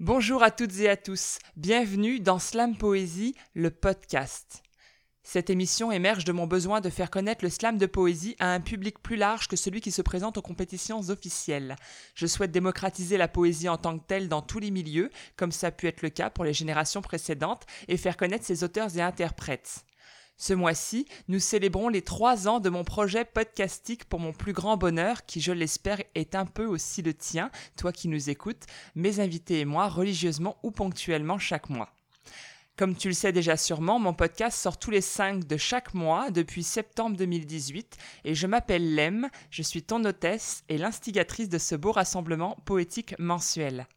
Bonjour à toutes et à tous, bienvenue dans Slam Poésie, le podcast. Cette émission émerge de mon besoin de faire connaître le slam de poésie à un public plus large que celui qui se présente aux compétitions officielles. Je souhaite démocratiser la poésie en tant que telle dans tous les milieux, comme ça a pu être le cas pour les générations précédentes, et faire connaître ses auteurs et interprètes. Ce mois-ci, nous célébrons les trois ans de mon projet podcastique pour mon plus grand bonheur, qui, je l'espère, est un peu aussi le tien, toi qui nous écoutes, mes invités et moi, religieusement ou ponctuellement chaque mois. Comme tu le sais déjà sûrement, mon podcast sort tous les 5 de chaque mois depuis septembre 2018 et je m'appelle Lem, je suis ton hôtesse et l'instigatrice de ce beau rassemblement poétique mensuel.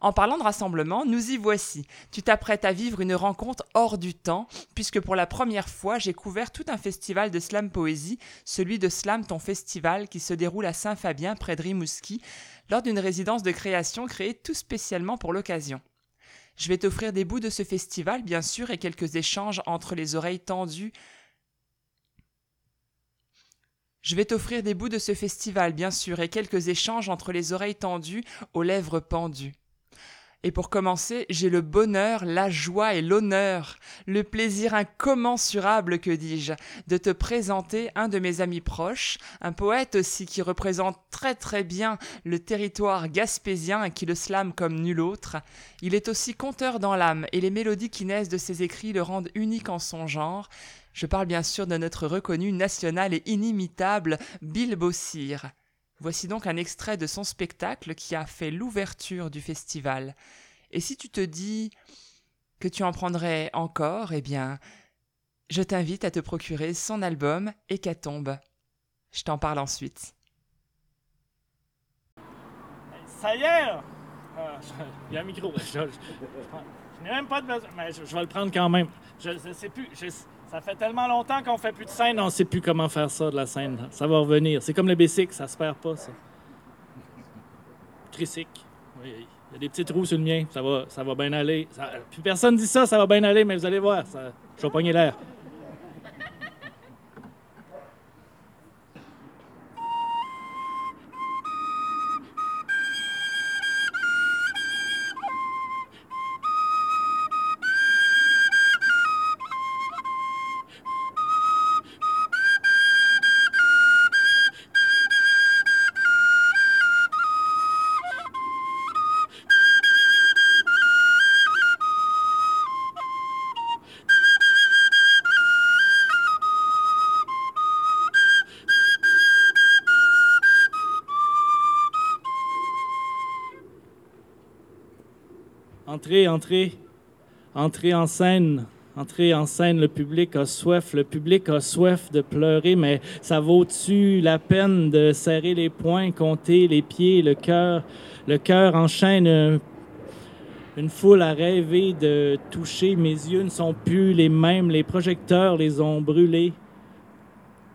En parlant de rassemblement, nous y voici. Tu t'apprêtes à vivre une rencontre hors du temps, puisque pour la première fois, j'ai couvert tout un festival de slam poésie, celui de Slam Ton Festival, qui se déroule à Saint-Fabien, près de Rimouski, lors d'une résidence de création créée tout spécialement pour l'occasion. Je vais t'offrir des bouts de ce festival, bien sûr, et quelques échanges entre les oreilles tendues. Je vais t'offrir des bouts de ce festival, bien sûr, et quelques échanges entre les oreilles tendues, aux lèvres pendues. Et pour commencer, j'ai le bonheur, la joie et l'honneur, le plaisir incommensurable, que dis-je, de te présenter un de mes amis proches, un poète aussi qui représente très très bien le territoire gaspésien et qui le slame comme nul autre. Il est aussi conteur dans l'âme et les mélodies qui naissent de ses écrits le rendent unique en son genre. Je parle bien sûr de notre reconnu national et inimitable Bill Bossir. Voici donc un extrait de son spectacle qui a fait l'ouverture du festival. Et si tu te dis que tu en prendrais encore, eh bien, je t'invite à te procurer son album Hécatombe. Je t'en parle ensuite. Ça y est! Ah, il y a un micro. Je, n'ai même pas de besoin, mais je, vais le prendre quand même. Je ne sais plus. Ça fait tellement longtemps qu'on fait plus de scène, on ne sait plus comment faire ça de la scène. Ça va revenir. C'est comme le basic, ça se perd pas, ça. Tricycle. Oui, il y a des petits trous sur le mien. Ça va, ça va bien aller. Puis personne dit ça, ça va bien aller, mais vous allez voir, ça, je vais pogner l'air. Entrez, entrez, en scène. Entrez en scène, le public a soif, le public a soif de pleurer, mais ça vaut-tu la peine de serrer les poings, compter les pieds, le cœur? Le cœur enchaîne une foule à rêver de toucher. Mes yeux ne sont plus les mêmes, les projecteurs les ont brûlés.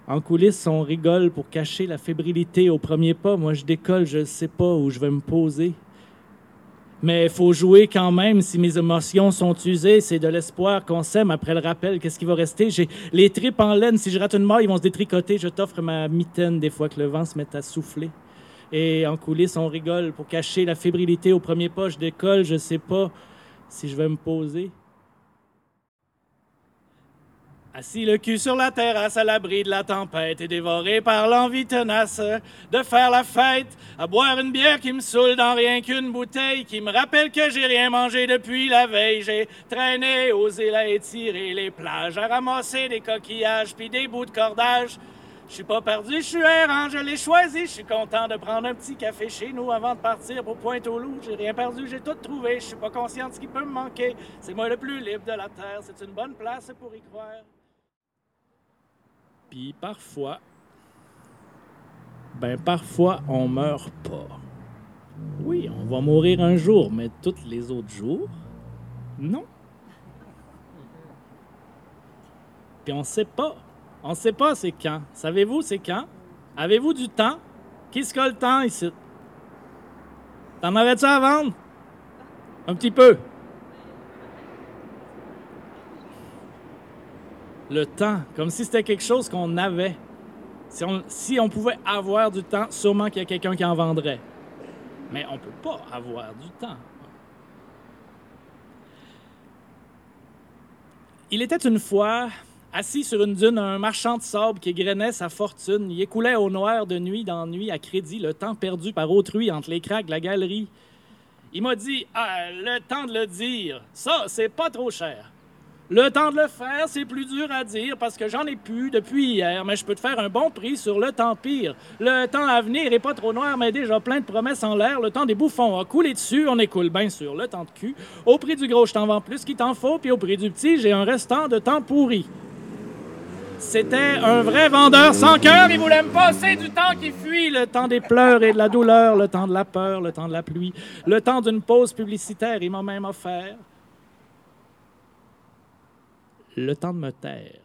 En coulisses, on rigole pour cacher la fébrilité au premier pas. Moi, je décolle, je ne sais pas où je vais me poser mais il faut jouer quand même si mes émotions sont usées. C'est de l'espoir qu'on sème après le rappel. Qu'est-ce qui va rester? J'ai les tripes en laine. Si je rate une mort, ils vont se détricoter. Je t'offre ma mitaine des fois que le vent se met à souffler. Et en coulisses, on rigole pour cacher la fébrilité au premier pas. Je décolle, je sais pas si je vais me poser. Assis le cul sur la terrasse à l'abri de la tempête et dévoré par l'envie tenace de faire la fête, à boire une bière qui me saoule dans rien qu'une bouteille qui me rappelle que j'ai rien mangé depuis la veille. J'ai traîné, osé la étirer les plages, à ramasser des coquillages puis des bouts de cordage. Je suis pas perdu, je suis errant, je l'ai choisi. Je suis content de prendre un petit café chez nous avant de partir pour Pointe-au-Loup. J'ai rien perdu, j'ai tout trouvé. Je suis pas conscient de ce qui peut me manquer. C'est moi le plus libre de la terre. C'est une bonne place pour y croire. Puis parfois, ben parfois on meurt pas. Oui, on va mourir un jour, mais tous les autres jours, non. Puis on sait pas. On sait pas c'est quand. Savez-vous c'est quand? Avez-vous du temps? Se colle le temps ici? T'en avais-tu à vendre? Un petit peu. le temps, comme si c'était quelque chose qu'on avait. Si on, pouvait avoir du temps, sûrement qu'il y a quelqu'un qui en vendrait. Mais on ne peut pas avoir du temps. Il était une fois assis sur une dune un marchand de sable qui égrenait sa fortune. Il écoulait au noir de nuit dans nuit à crédit le temps perdu par autrui entre les craques de la galerie. Il m'a dit ah, le temps de le dire, ça, c'est pas trop cher. Le temps de le faire, c'est plus dur à dire parce que j'en ai plus depuis hier, mais je peux te faire un bon prix sur le temps pire. Le temps à venir est pas trop noir, mais déjà plein de promesses en l'air. Le temps des bouffons a coulé dessus, on écoule bien sûr le temps de cul. Au prix du gros, je t'en vends plus qu'il t'en faut, puis au prix du petit, j'ai un restant de temps pourri. C'était un vrai vendeur sans cœur. Il voulait me passer du temps qui fuit, le temps des pleurs et de la douleur, le temps de la peur, le temps de la pluie, le temps d'une pause publicitaire. Il m'a même offert le temps de me taire.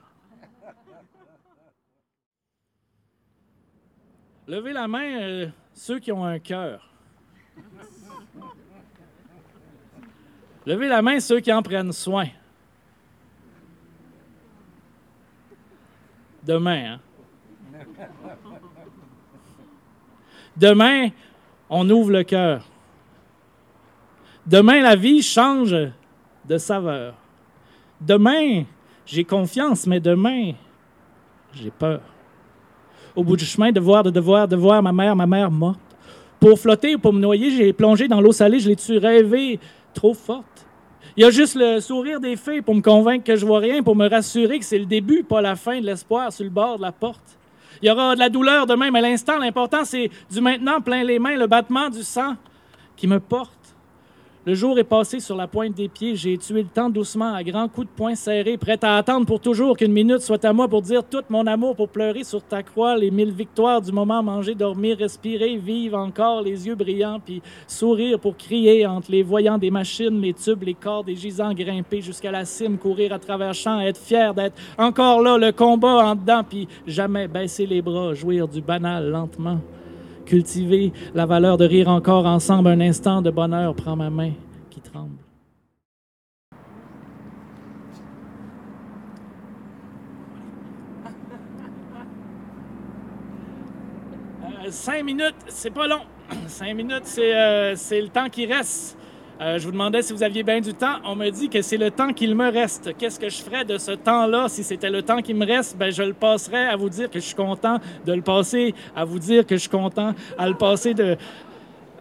Levez la main euh, ceux qui ont un cœur. Levez la main ceux qui en prennent soin. Demain, hein? Demain, on ouvre le cœur. Demain, la vie change de saveur. Demain, j'ai confiance, mais demain, j'ai peur. Au bout du chemin, de voir, de devoir, de voir ma mère, ma mère morte. Pour flotter ou pour me noyer, j'ai plongé dans l'eau salée, je l'ai-tu rêvé trop forte? Il y a juste le sourire des fées pour me convaincre que je vois rien, pour me rassurer que c'est le début, pas la fin de l'espoir sur le bord de la porte. Il y aura de la douleur demain, mais l'instant, l'important, c'est du maintenant plein les mains, le battement du sang qui me porte. Le jour est passé sur la pointe des pieds. J'ai tué le temps doucement à grands coups de poing serrés, prêt à attendre pour toujours qu'une minute soit à moi pour dire tout mon amour, pour pleurer sur ta croix les mille victoires du moment, manger, dormir, respirer, vivre encore, les yeux brillants, puis sourire pour crier entre les voyants des machines, les tubes, les corps des gisants grimper jusqu'à la cime, courir à travers champs, être fier d'être encore là, le combat en dedans, puis jamais baisser les bras, jouir du banal lentement cultiver la valeur de rire encore ensemble un instant de bonheur. Prends ma main qui tremble. Euh, cinq minutes, c'est pas long. Cinq minutes, c'est euh, le temps qui reste. Euh, je vous demandais si vous aviez bien du temps. On me dit que c'est le temps qu'il me reste. Qu'est-ce que je ferais de ce temps-là? Si c'était le temps qui me reste? Ben, je le passerais à vous dire que je suis content de le passer, à vous dire que je suis content à le passer de...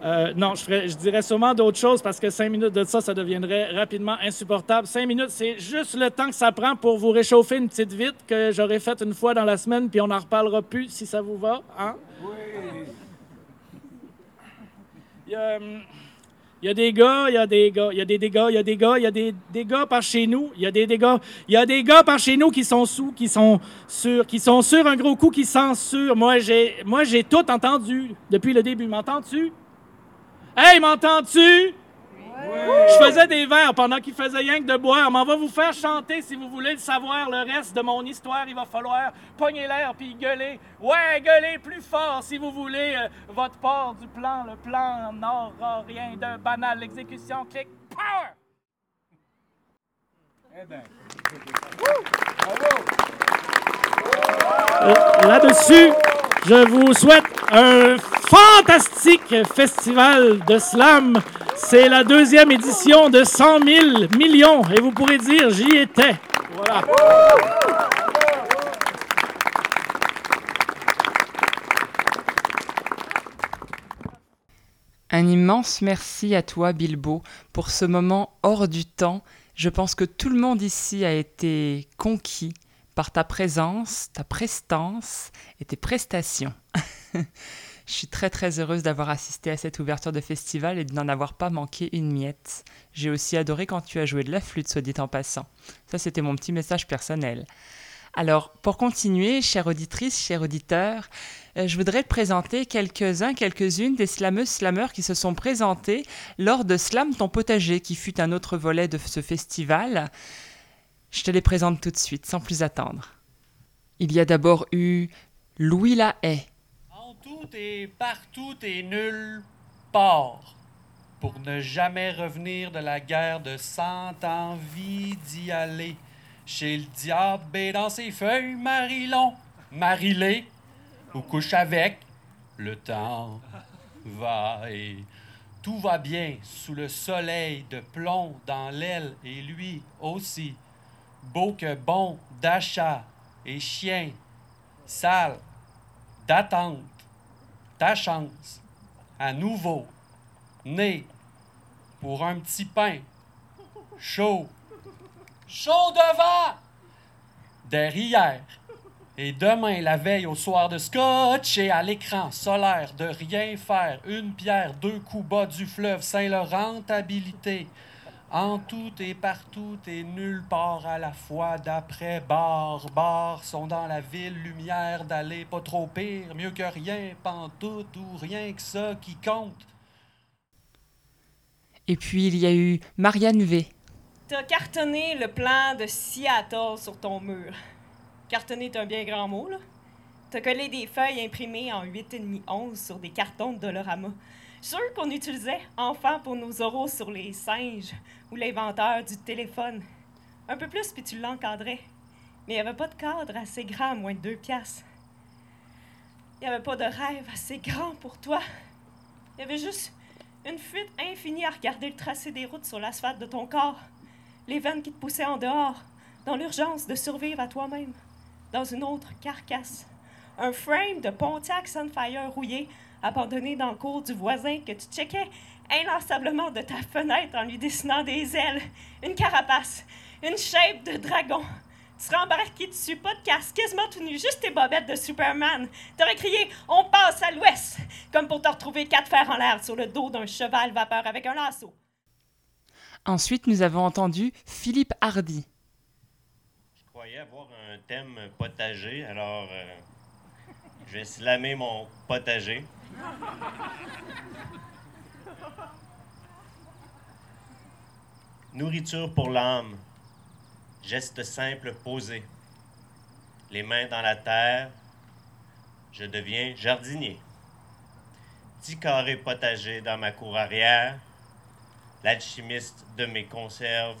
Euh, non, je, ferais, je dirais sûrement d'autres choses parce que cinq minutes de ça, ça deviendrait rapidement insupportable. Cinq minutes, c'est juste le temps que ça prend pour vous réchauffer une petite vite que j'aurais faite une fois dans la semaine, puis on n'en reparlera plus si ça vous va. Hein? Oui. Hum, il y a des gars, il y a des gars, il y a des dégâts, il y a des gars, il y a des dégâts par chez nous, il y a des dégâts, il y a des gars par chez nous qui sont sous, qui sont sur, qui sont sur un gros coup, qui censurent. Moi, j'ai, moi, j'ai tout entendu depuis le début. M'entends-tu? Hey, m'entends-tu? Je faisais des vers pendant qu'il faisait rien que de boire. Mais on va vous faire chanter si vous voulez le savoir. Le reste de mon histoire, il va falloir pogner l'air puis gueuler. Ouais, gueuler plus fort si vous voulez euh, votre part du plan. Le plan n'aura rien de banal. L'exécution, clic, power! Eh ben. Euh, là-dessus, je vous souhaite un fantastique festival de slam c'est la deuxième édition de 100 000 millions et vous pourrez dire j'y étais. Voilà. Un immense merci à toi, Bilbo, pour ce moment hors du temps. Je pense que tout le monde ici a été conquis par ta présence, ta prestance et tes prestations. Je suis très très heureuse d'avoir assisté à cette ouverture de festival et de n'en avoir pas manqué une miette. J'ai aussi adoré quand tu as joué de la flûte, soit dit en passant. Ça, c'était mon petit message personnel. Alors, pour continuer, chère auditrice, chers auditeurs, euh, je voudrais te présenter quelques-uns, quelques-unes des slameuses slameurs qui se sont présentés lors de Slam ton potager, qui fut un autre volet de ce festival. Je te les présente tout de suite, sans plus attendre. Il y a d'abord eu Louis Lahaye, tout et partout et nulle part, pour ne jamais revenir de la guerre de cent envie d'y aller. Chez le diable et dans ses feuilles, Marilon, Marilé, ou couche avec, le temps va et tout va bien sous le soleil de plomb dans l'aile et lui aussi. beau que bon, d'achat et chien, sale, d'attente, ta chance, à nouveau, né, pour un petit pain, chaud, chaud devant, derrière, et demain, la veille, au soir de scotch et à l'écran solaire, de rien faire, une pierre, deux coups bas du fleuve Saint-Laurent, rentabilité. En tout et partout et nulle part à la fois, d'après bar, bar sont dans la ville, lumière d'aller, pas trop pire, mieux que rien, pantoute ou rien que ça qui compte. Et puis il y a eu Marianne V. T'as cartonné le plan de Seattle sur ton mur. Cartonner est un bien grand mot, là. T'as collé des feuilles imprimées en 8,5 11 sur des cartons de Dolorama. Sûr qu'on utilisait enfant pour nos oraux sur les singes ou l'inventeur du téléphone. Un peu plus, puis tu l'encadrais. Mais il n'y avait pas de cadre assez grand, moins de deux piastres. Il n'y avait pas de rêve assez grand pour toi. Il y avait juste une fuite infinie à regarder le tracé des routes sur l'asphalte de ton corps. Les veines qui te poussaient en dehors, dans l'urgence de survivre à toi-même dans une autre carcasse. Un frame de Pontiac Sunfire rouillé, abandonné dans le cours du voisin que tu checkais inlassablement de ta fenêtre en lui dessinant des ailes, une carapace, une shape de dragon. Tu serais embarqué dessus, pas de casque, quasiment tout nu, juste tes bobettes de Superman. T'aurais crié On passe à l'ouest comme pour te retrouver quatre fers en l'air sur le dos d'un cheval vapeur avec un lasso. Ensuite, nous avons entendu Philippe Hardy. Je croyais avoir un thème potager, alors euh, je vais slammer mon potager. Nourriture pour l'âme. Geste simple posé. Les mains dans la terre. Je deviens jardinier. Petit carré potager dans ma cour arrière. L'alchimiste de mes conserves,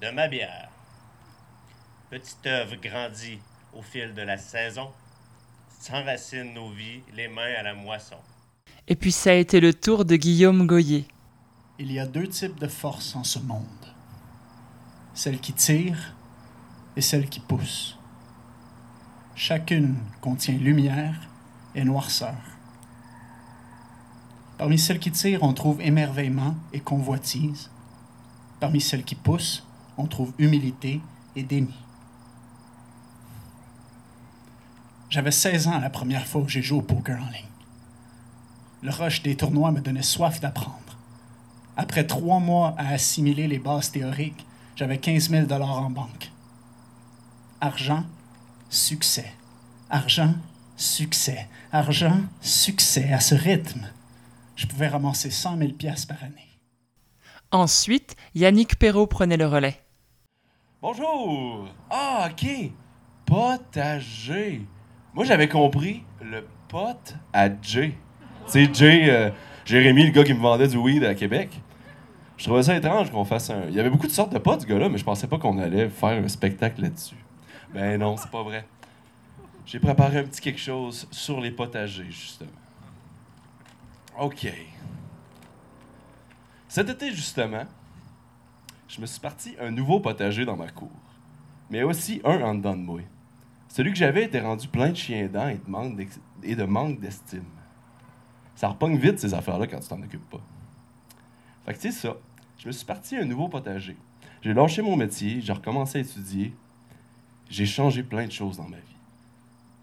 de ma bière. Petite œuvre grandit au fil de la saison, s'enracine nos vies, les mains à la moisson. Et puis ça a été le tour de Guillaume Goyer. Il y a deux types de forces en ce monde. Celle qui tire et celle qui pousse. Chacune contient lumière et noirceur. Parmi celles qui tirent, on trouve émerveillement et convoitise. Parmi celles qui poussent, on trouve humilité et déni. J'avais 16 ans la première fois où j'ai joué au poker en ligne. Le rush des tournois me donnait soif d'apprendre. Après trois mois à assimiler les bases théoriques, j'avais 15 000 en banque. Argent, succès. Argent, succès. Argent, succès. À ce rythme, je pouvais ramasser 100 000 par année. Ensuite, Yannick Perrault prenait le relais. Bonjour! Ah, ok! Potager! Moi, j'avais compris le pot à Jay. C'est Jay, euh, Jérémy, le gars qui me vendait du weed à Québec. Je trouvais ça étrange qu'on fasse un. Il y avait beaucoup de sortes de potes, ce gars-là, mais je pensais pas qu'on allait faire un spectacle là-dessus. Ben non, c'est pas vrai. J'ai préparé un petit quelque chose sur les potagers, justement. OK. Cet été, justement, je me suis parti un nouveau potager dans ma cour, mais aussi un en dedans de moi. Celui que j'avais était rendu plein de chiens dents et de manque d'estime. Ça repogne vite ces affaires-là quand tu t'en occupes pas. Fait que c'est ça. Je me suis parti un nouveau potager. J'ai lâché mon métier, j'ai recommencé à étudier. J'ai changé plein de choses dans ma vie.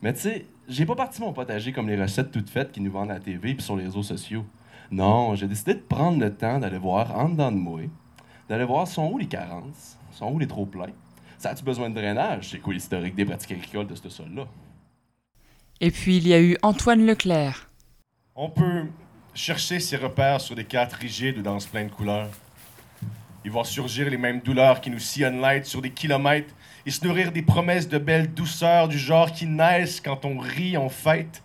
Mais tu sais, j'ai pas parti mon potager comme les recettes toutes faites qui nous vendent à la TV et sur les réseaux sociaux. Non, j'ai décidé de prendre le temps d'aller voir en dedans de moi, d'aller voir sont où les carences, sont où les trop pleins. Ça a-tu besoin de drainage? C'est quoi l'historique des pratiques agricoles de ce sol-là? Et puis il y a eu Antoine Leclerc. On peut chercher ses repères sur des cartes rigides ou dans ce plein de couleurs. Y voir surgir les mêmes douleurs qui nous sillonnent l'être sur des kilomètres et se nourrir des promesses de belles douceurs du genre qui naissent quand on rit, on fête,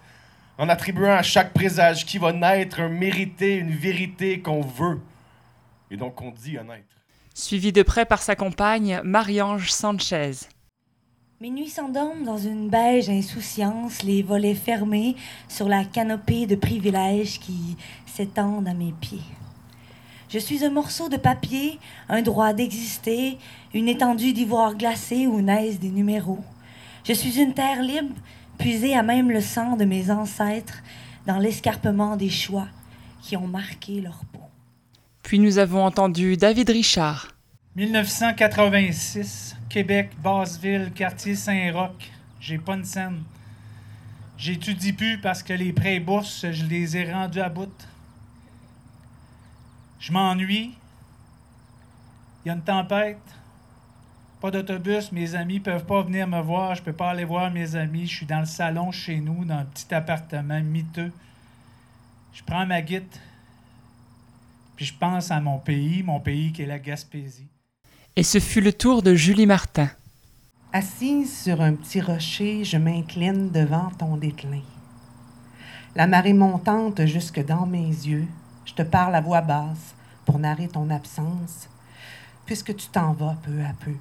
en attribuant à chaque présage qui va naître un mérité, une vérité qu'on veut et donc qu'on dit honnête. Suivi de près par sa compagne, Marie-Ange Sanchez. Mes nuits s'endorment dans une beige insouciance, les volets fermés sur la canopée de privilèges qui s'étendent à mes pieds. Je suis un morceau de papier, un droit d'exister, une étendue d'ivoire glacé où naissent des numéros. Je suis une terre libre, puisée à même le sang de mes ancêtres dans l'escarpement des choix qui ont marqué leur peau. Puis nous avons entendu David Richard. 1986, Québec, Basseville, quartier Saint-Roch. J'ai pas une scène. J'étudie plus parce que les prêts bourses, je les ai rendus à bout. Je m'ennuie. Il y a une tempête. Pas d'autobus. Mes amis peuvent pas venir me voir. Je peux pas aller voir mes amis. Je suis dans le salon chez nous, dans un petit appartement miteux. Je prends ma guite. Puis je pense à mon pays, mon pays qui est la Gaspésie. Et ce fut le tour de Julie Martin. Assise sur un petit rocher, je m'incline devant ton déclin. La marée montante jusque dans mes yeux, je te parle à voix basse pour narrer ton absence, puisque tu t'en vas peu à peu.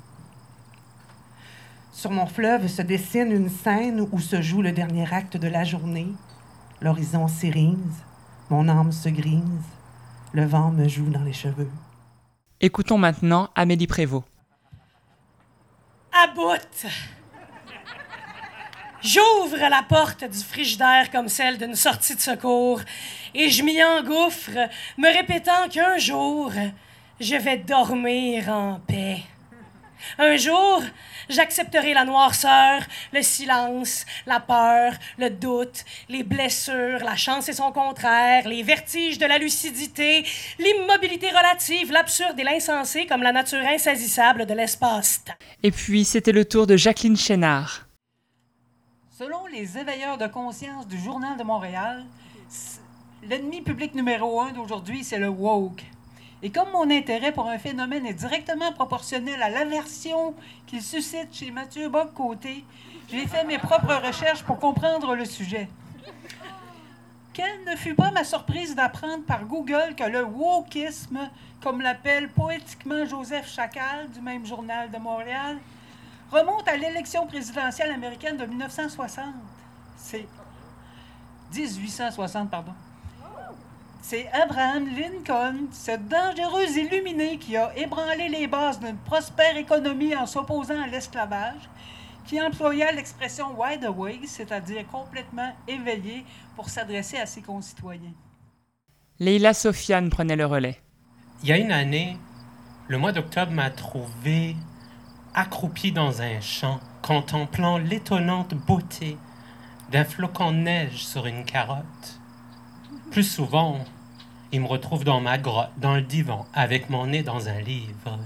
Sur mon fleuve se dessine une scène où se joue le dernier acte de la journée. L'horizon s'irise, mon âme se grise, le vent me joue dans les cheveux. Écoutons maintenant Amélie Prévost. À bout! J'ouvre la porte du frigidaire comme celle d'une sortie de secours et je m'y engouffre, me répétant qu'un jour, je vais dormir en paix. Un jour, j'accepterai la noirceur, le silence, la peur, le doute, les blessures, la chance et son contraire, les vertiges de la lucidité, l'immobilité relative, l'absurde et l'insensé comme la nature insaisissable de l'espace-temps. Et puis, c'était le tour de Jacqueline Chénard. Selon les éveilleurs de conscience du Journal de Montréal, l'ennemi public numéro un d'aujourd'hui, c'est le woke. Et comme mon intérêt pour un phénomène est directement proportionnel à l'aversion qu'il suscite chez Mathieu Bock-Côté, j'ai fait mes propres recherches pour comprendre le sujet. Quelle ne fut pas ma surprise d'apprendre par Google que le wokisme, comme l'appelle poétiquement Joseph Chacal du même journal de Montréal, remonte à l'élection présidentielle américaine de 1960. C'est 1860, pardon. C'est Abraham Lincoln, ce dangereux illuminé qui a ébranlé les bases d'une prospère économie en s'opposant à l'esclavage, qui employa l'expression wide awake, c'est-à-dire complètement éveillé, pour s'adresser à ses concitoyens. Leila Sofiane prenait le relais. Il y a une année, le mois d'octobre m'a trouvé accroupi dans un champ, contemplant l'étonnante beauté d'un flocon de neige sur une carotte. Plus souvent, il me retrouve dans ma grotte, dans le divan, avec mon nez dans un livre.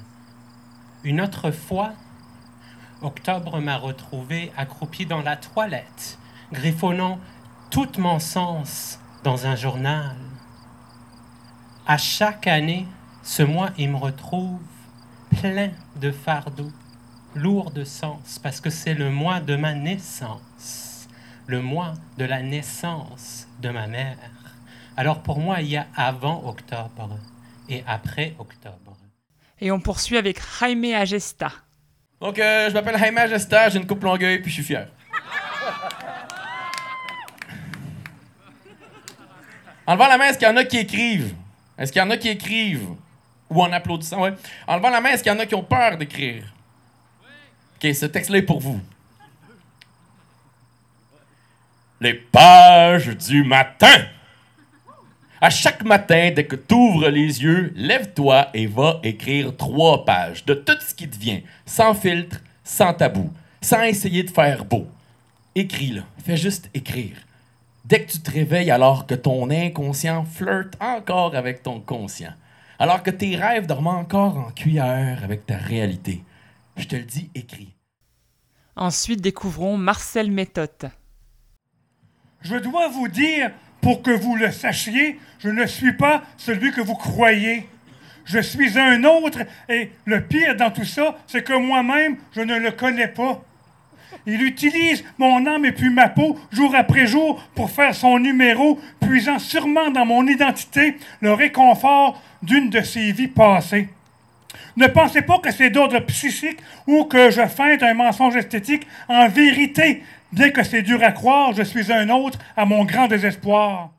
Une autre fois, Octobre m'a retrouvé accroupi dans la toilette, griffonnant tout mon sens dans un journal. À chaque année, ce mois, il me retrouve plein de fardeaux, lourd de sens, parce que c'est le mois de ma naissance, le mois de la naissance de ma mère. Alors pour moi, il y a avant octobre et après octobre. Et on poursuit avec Jaime Agesta. Donc, euh, je m'appelle Jaime Agesta, j'ai une coupe longueuil, puis je suis fier. En levant la main, est-ce qu'il y en a qui écrivent? Est-ce qu'il y en a qui écrivent? Ou en applaudissant, ouais. En levant la main, est-ce qu'il y en a qui ont peur d'écrire? OK, ce texte-là est pour vous. Les pages du matin. À chaque matin, dès que tu ouvres les yeux, lève-toi et va écrire trois pages de tout ce qui te vient, sans filtre, sans tabou, sans essayer de faire beau. Écris-le, fais juste écrire. Dès que tu te réveilles alors que ton inconscient flirte encore avec ton conscient, alors que tes rêves dorment encore en cuillère avec ta réalité, je te le dis, écris. Ensuite, découvrons Marcel Méthode. Je dois vous dire, pour que vous le sachiez, je ne suis pas celui que vous croyez. Je suis un autre et le pire dans tout ça, c'est que moi-même, je ne le connais pas. Il utilise mon âme et puis ma peau jour après jour pour faire son numéro, puisant sûrement dans mon identité le réconfort d'une de ses vies passées. Ne pensez pas que c'est d'ordre psychique ou que je feinte un mensonge esthétique. En vérité, bien que c'est dur à croire, je suis un autre à mon grand désespoir.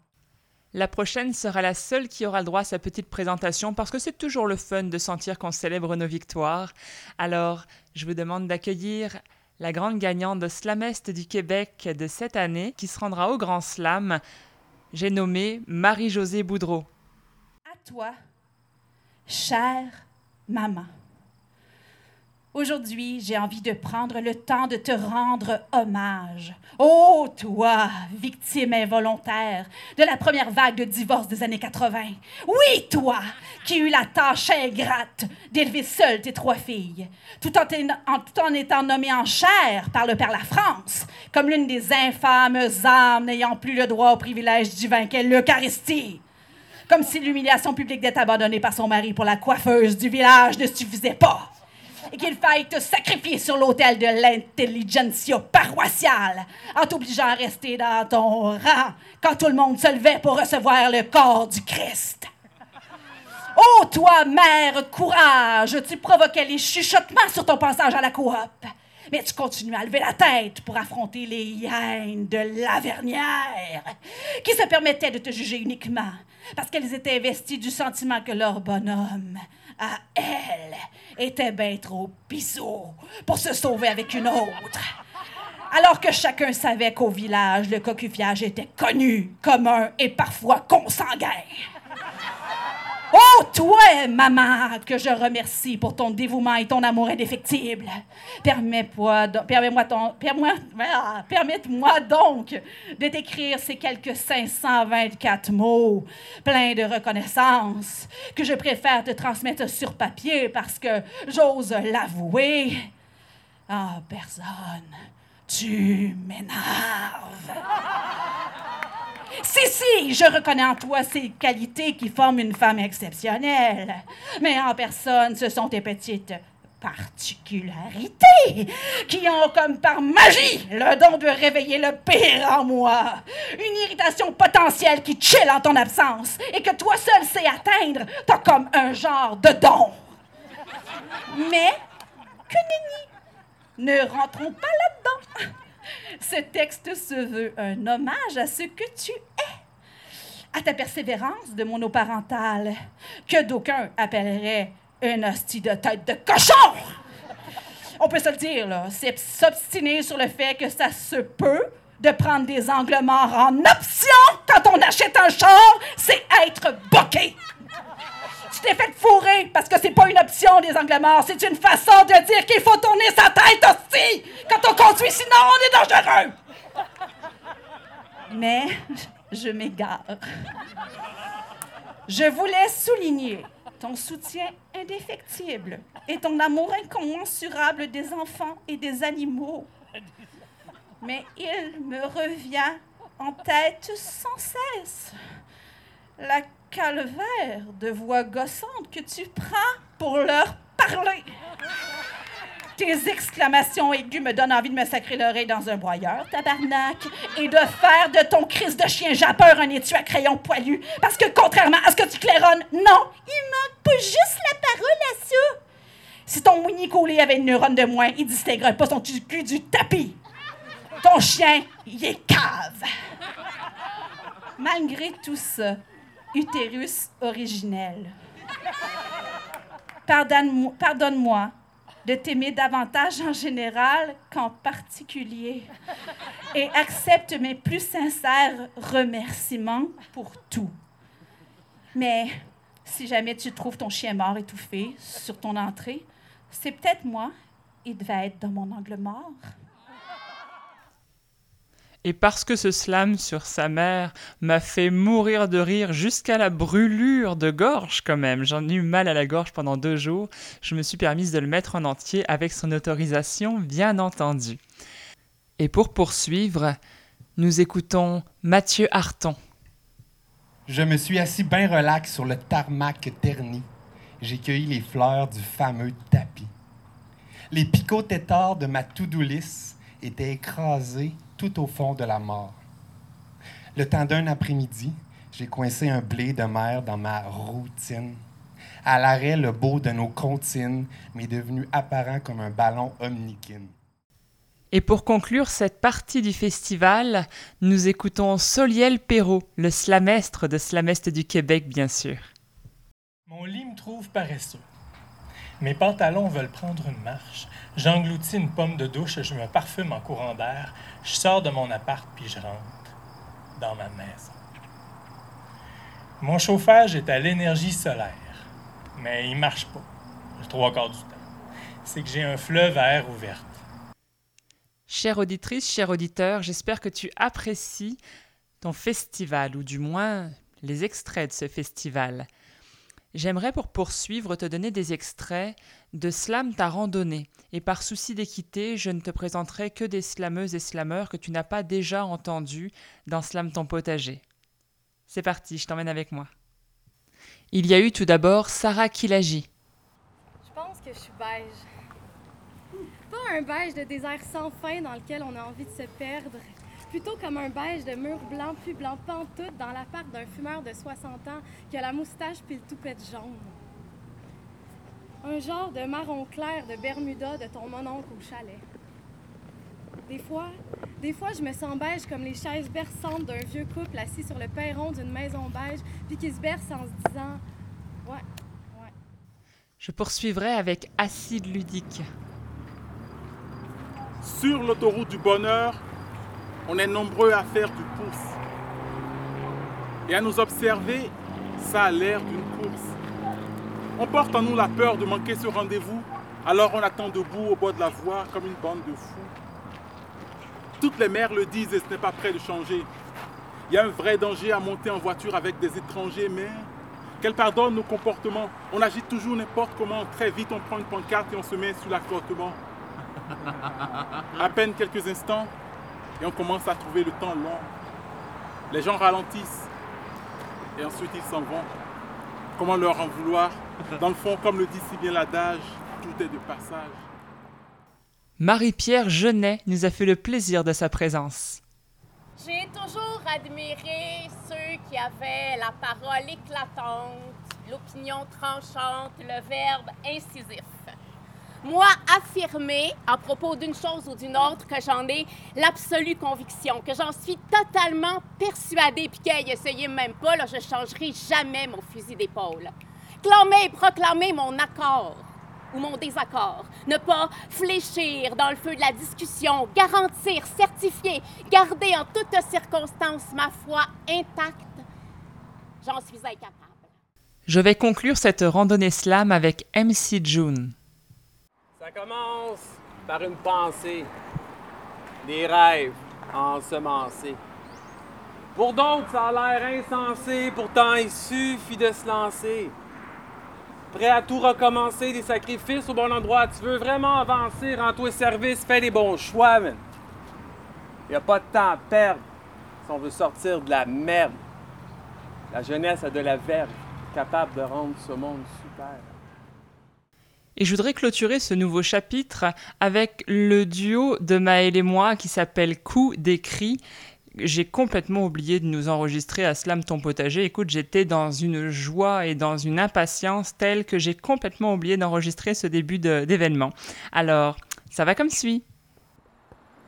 La prochaine sera la seule qui aura le droit à sa petite présentation parce que c'est toujours le fun de sentir qu'on célèbre nos victoires. Alors, je vous demande d'accueillir la grande gagnante de Slamest du Québec de cette année qui se rendra au Grand Slam. J'ai nommé Marie-Josée Boudreau. À toi, chère maman. Aujourd'hui, j'ai envie de prendre le temps de te rendre hommage. Oh, toi, victime involontaire de la première vague de divorce des années 80. Oui, toi, qui eus la tâche ingrate d'élever seule tes trois filles, tout en, tout en étant nommée en chair par le Père la France, comme l'une des infâmes âmes n'ayant plus le droit au privilège divin qu'est l'Eucharistie. Comme si l'humiliation publique d'être abandonnée par son mari pour la coiffeuse du village ne suffisait pas et qu'il faille te sacrifier sur l'autel de l'intelligentsia paroissiale en t'obligeant à rester dans ton rang quand tout le monde se levait pour recevoir le corps du Christ. Oh, toi, mère, courage! Tu provoquais les chuchotements sur ton passage à la coop. Mais tu continues à lever la tête pour affronter les hyènes de Lavernière, qui se permettaient de te juger uniquement parce qu'elles étaient investies du sentiment que leur bonhomme, à elle, était bien trop pissou pour se sauver avec une autre. Alors que chacun savait qu'au village, le cocufiage était connu, commun et parfois consanguin. Oh, toi, maman, que je remercie pour ton dévouement et ton amour indéfectible. Permets-moi permets ton, permets, ah, donc de t'écrire ces quelques 524 mots pleins de reconnaissance que je préfère te transmettre sur papier parce que j'ose l'avouer. Ah, personne, tu m'énerves. Si, si, je reconnais en toi ces qualités qui forment une femme exceptionnelle. Mais en personne, ce sont tes petites particularités qui ont comme par magie le don de réveiller le pire en moi. Une irritation potentielle qui chill en ton absence et que toi seul sais atteindre. T'as comme un genre de don. Mais que nenni, ne rentrons pas là-dedans. Ce texte se veut un hommage à ce que tu es, à ta persévérance de monoparentale, que d'aucuns appelleraient une hostie de tête de cochon. On peut se le dire, c'est s'obstiner sur le fait que ça se peut de prendre des angles morts en option quand on achète un char, c'est être boqué t'es fait fourrer parce que c'est pas une option des angles morts, c'est une façon de dire qu'il faut tourner sa tête aussi quand on conduit, sinon on est dangereux. Mais je m'égare. Je voulais souligner ton soutien indéfectible et ton amour incommensurable des enfants et des animaux. Mais il me revient en tête sans cesse la calvaire de voix gossante que tu prends pour leur parler. Tes exclamations aiguës me donnent envie de me sacrer l'oreille dans un broyeur, tabarnak, et de faire de ton crise de chien japeur un étui à crayon poilu. Parce que contrairement à ce que tu claironnes, non, il manque pas juste la parole à ça. Si ton mouni collé avait une neurone de moins, il distinguerait pas son cul du tapis. Ton chien, il est cave. Malgré tout ça, utérus originel. Pardonne-moi de t'aimer davantage en général qu'en particulier et accepte mes plus sincères remerciements pour tout. Mais si jamais tu trouves ton chien mort étouffé sur ton entrée, c'est peut-être moi. Il devait être dans mon angle mort. Et parce que ce slam sur sa mère m'a fait mourir de rire jusqu'à la brûlure de gorge quand même, j'en ai eu mal à la gorge pendant deux jours, je me suis permise de le mettre en entier avec son autorisation, bien entendu. Et pour poursuivre, nous écoutons Mathieu Harton. Je me suis assis bien relax sur le tarmac terni. J'ai cueilli les fleurs du fameux tapis. Les picots tétards de ma to-do list étaient écrasés tout au fond de la mort. Le temps d'un après-midi, j'ai coincé un blé de mer dans ma routine. À l'arrêt, le beau de nos comptines m'est devenu apparent comme un ballon omnikin. Et pour conclure cette partie du festival, nous écoutons Soliel Perrault, le slamestre de Slamest du Québec, bien sûr. Mon lit me trouve paresseux. Mes pantalons veulent prendre une marche. J'engloutis une pomme de douche, je me parfume en courant d'air. Je sors de mon appart puis je rentre dans ma maison. Mon chauffage est à l'énergie solaire, mais il marche pas, le trois quarts du temps. C'est que j'ai un fleuve à air ouverte. Chère auditrice, cher auditeur, j'espère que tu apprécies ton festival, ou du moins les extraits de ce festival. J'aimerais pour poursuivre te donner des extraits de Slam ta randonnée, et par souci d'équité, je ne te présenterai que des slameuses et slameurs que tu n'as pas déjà entendus dans Slam ton potager. C'est parti, je t'emmène avec moi. Il y a eu tout d'abord Sarah Kilagi. Je pense que je suis beige. Pas un beige de désert sans fin dans lequel on a envie de se perdre, plutôt comme un beige de mur blanc puis blanc pantoute dans l'appart d'un fumeur de 60 ans qui a la moustache puis le toupette jaune. Un genre de marron clair de Bermuda de ton mononcle au chalet. Des fois, des fois, je me sens beige comme les chaises berçantes d'un vieux couple assis sur le perron d'une maison beige, puis qui se berce en se disant Ouais, ouais. Je poursuivrai avec Acide Ludique. Sur l'autoroute du bonheur, on est nombreux à faire du pouce. Et à nous observer, ça a l'air d'une course. On porte en nous la peur de manquer ce rendez-vous, alors on attend debout au bord de la voie comme une bande de fous. Toutes les mères le disent et ce n'est pas prêt de changer. Il y a un vrai danger à monter en voiture avec des étrangers, mais qu'elle pardonne nos comportements. On agit toujours n'importe comment. Très vite, on prend une pancarte et on se met sous l'accordement. À peine quelques instants et on commence à trouver le temps long. Les gens ralentissent et ensuite ils s'en vont. Comment leur en vouloir? Dans le fond, comme le dit si bien l'adage, tout est de passage. Marie-Pierre Genet nous a fait le plaisir de sa présence. J'ai toujours admiré ceux qui avaient la parole éclatante, l'opinion tranchante, le verbe incisif. Moi, affirmer à propos d'une chose ou d'une autre que j'en ai l'absolue conviction, que j'en suis totalement persuadée, puis qu'elle essayez même pas, là, je changerai jamais mon fusil d'épaule. Clamer et proclamer mon accord ou mon désaccord, ne pas fléchir dans le feu de la discussion, garantir, certifier, garder en toutes circonstances ma foi intacte, j'en suis incapable. Je vais conclure cette randonnée slam avec MC June. Ça commence par une pensée, des rêves ensemencés. Pour d'autres, ça a l'air insensé, pourtant il suffit de se lancer prêt à tout recommencer, des sacrifices au bon endroit. Tu veux vraiment avancer, rends-toi service, fais les bons choix, man. Il n'y a pas de temps à perdre si on veut sortir de la merde. La jeunesse a de la verve, capable de rendre ce monde super. Et je voudrais clôturer ce nouveau chapitre avec le duo de Maël et moi qui s'appelle Coup d'écrit j'ai complètement oublié de nous enregistrer à Slam ton potager. Écoute, j'étais dans une joie et dans une impatience telle que j'ai complètement oublié d'enregistrer ce début d'événement. Alors, ça va comme suit.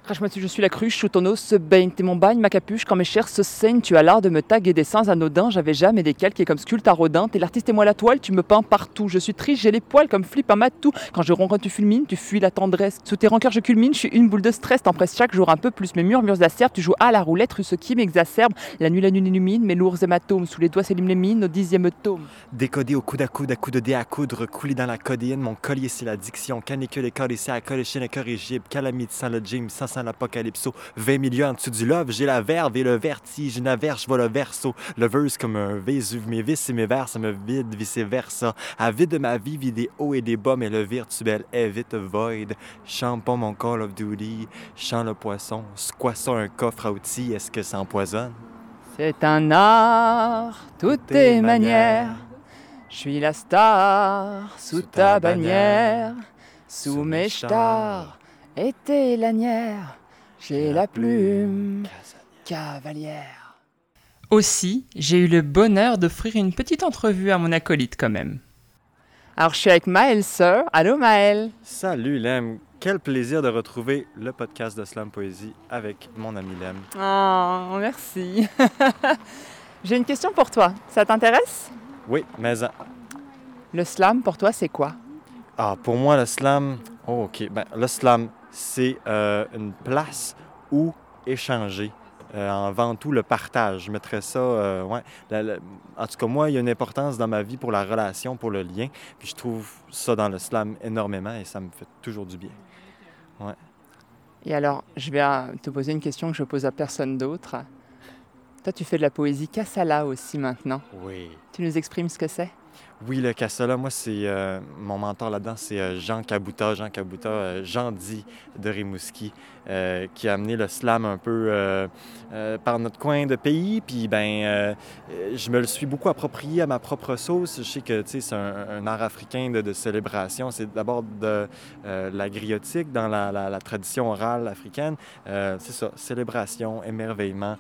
Crache-moi je suis la cruche, sous ton os se baigne, t'es mon bagne, ma capuche, quand mes chairs se saignent, tu as l'art de me taguer des sens anodins, j'avais jamais des calques comme sculpte à Rodin, t'es l'artiste et moi la toile, tu me peins partout, je suis triste, j'ai les poils comme flip un matou, quand je ronronne tu fulmines, tu fuis la tendresse, sous tes rancœurs je culmine, je suis une boule de stress, t'empresses chaque jour un peu plus, mes murmures acerbes, tu joues à la roulette, russe qui m'exacerbe, la nuit la nuit illumine, mes lourds hématomes, sous les doigts s'élument les mines, au dixième tome. Décodé au coude à coude, à coups de dé à coudre, coulé dans la codéine, mon collier c'est la diction, canicule et ici à corrigible, calamite sans le gym, sans sans l'apocalypse 20 millions en dessous du love, j'ai la verve et le vertige, une averse, va le verso. Le verse comme un Vésuve, mes vis et mes vers, ça me vide, vice-versa. À vide de ma vie, vide des hauts et des bas, mais le virtuel est vite void. Chante pas mon Call of Duty, chante le poisson, ça un coffre à outils, est-ce que ça empoisonne? C'est un art, toutes tes manières. Je suis la star sous ta bannière, sous mes stars et tes lanières. J'ai la plume cavalière. Aussi, j'ai eu le bonheur d'offrir une petite entrevue à mon acolyte quand même. Alors, je suis avec Maël Sir. Allô, Maël? Salut, Lem. quel plaisir de retrouver le podcast de Slam Poésie avec mon ami Lem. Oh, merci. J'ai une question pour toi. Ça t'intéresse? Oui, mais... en- Le slam, pour toi, c'est quoi? Ah, pour moi, le slam... Oh, OK. Ben, le slam, c'est euh, une place où échanger. euh, en avant tout, le partage. Je mettrais ça... euh, ouais, la- la- En tout cas, moi, il y a une importance dans ma vie pour la relation, pour le lien. Puis je trouve ça dans le slam énormément et ça me fait toujours du bien. Ouais. Et alors, je vais euh, te poser une question que je pose à personne d'autre. Toi, tu fais de la poésie Kassala aussi maintenant. Oui. Tu nous exprimes ce que c'est? Oui, le Cassola, moi, c'est euh, mon mentor là-dedans, c'est euh, Jean Cabouta, Jean Cabouta, euh, Jean dit de Rimouski, qui a amené le slam un peu par notre coin de pays. Puis, ben, je me le suis beaucoup approprié à ma propre sauce. Je sais que, tu sais, c'est un, art africain de, célébration. C'est d'abord de la griotique dans la, la- tradition orale africaine. C'est ça, célébration, émerveillement.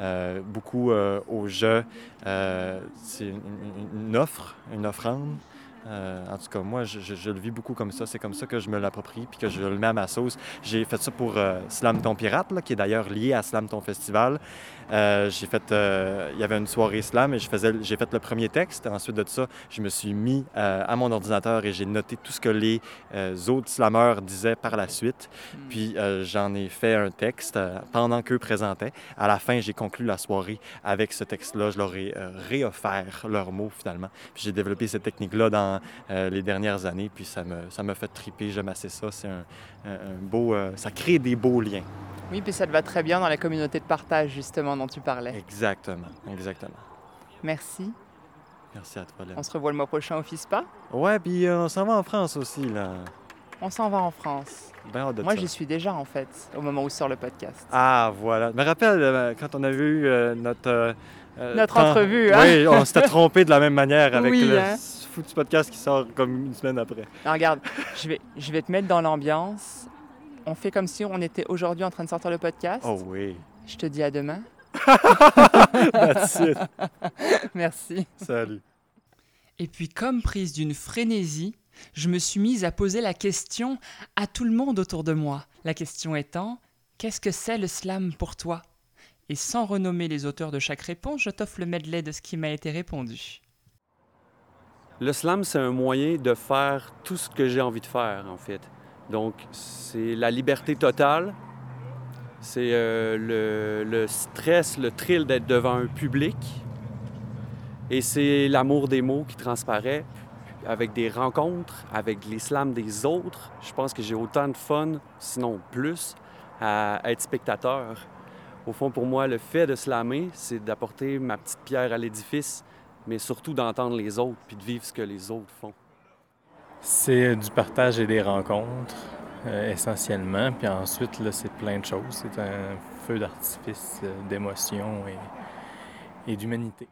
Euh, beaucoup euh, au jeu. Euh, c'est une, offre, une offrande. Euh, en tout cas, moi, je, je- le vis beaucoup comme ça. C'est comme ça que je me l'approprie puis que je le mets à ma sauce. J'ai fait ça pour Slam Ton Pirate, là, qui est d'ailleurs lié à Slam Ton Festival. Euh, j'ai fait, euh, il y avait une soirée slam et je faisais, j'ai fait le premier texte. Ensuite de ça, je me suis mis euh, à mon ordinateur et j'ai noté tout ce que les autres slammeurs disaient par la suite. Puis euh, j'en ai fait un texte pendant qu'eux présentaient. À la fin, j'ai conclu la soirée avec ce texte-là. Je leur ai réoffert leurs mots finalement. Puis j'ai développé cette technique-là dans les dernières années. Puis ça me, ça me fait triper. J'aime assez ça. C'est un, un- beau, ça crée des beaux liens. Oui, puis ça te va très bien dans la communauté de partage, justement, dont tu parlais. Exactement, exactement. Merci. Merci à toi, Lem. On se revoit le mois prochain au FISPA. Ouais, puis euh, on s'en va en France aussi, là. On s'en va en France. Ben Moi, j'y suis déjà, en fait, au moment où sort le podcast. Ah, voilà. Je me rappelle euh, quand on avait eu euh, notre... Notre temps- entrevue, hein? Oui, on s'était trompé de la même manière avec Oui, le hein? foutu podcast qui sort comme une semaine après. Alors, regarde, je vais, je vais te mettre dans l'ambiance. On fait comme si on était aujourd'hui en train de sortir le podcast. Oh oui. Je te dis à demain. That's it. Merci. Salut. Et puis, comme prise d'une frénésie, je me suis mise à poser la question à tout le monde autour de moi. La question étant Qu'est-ce que c'est le slam pour toi? Et sans renommer les auteurs de chaque réponse, je t'offre le medley de ce qui m'a été répondu. Le slam, c'est un moyen de faire tout ce que j'ai envie de faire, en fait. Donc, c'est la liberté totale, c'est euh, le, le stress, le thrill d'être devant un public, et c'est l'amour des mots qui transparaît avec des rencontres, avec les slams des autres. Je pense que j'ai autant de fun, sinon plus, à être spectateur. Au fond, pour moi, le fait de slammer, c'est d'apporter ma petite pierre à l'édifice, mais surtout d'entendre les autres puis de vivre ce que les autres font. C'est du partage et des rencontres, euh, essentiellement. Puis ensuite, c'est plein de choses. C'est un feu d'artifice euh, d'émotion et, d'humanité.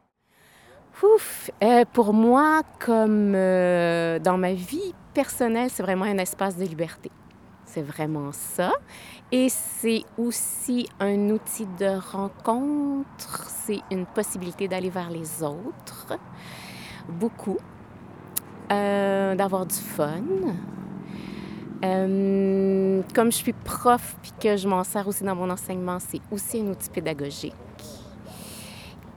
Ouf! Euh, pour moi, comme dans ma vie personnelle, c'est vraiment un espace de liberté. C'est vraiment ça. Et c'est aussi un outil de rencontre. C'est une possibilité d'aller vers les autres. Beaucoup. D'avoir du fun. Euh, comme je suis prof puis que je m'en sers aussi dans mon enseignement, c'est aussi un outil pédagogique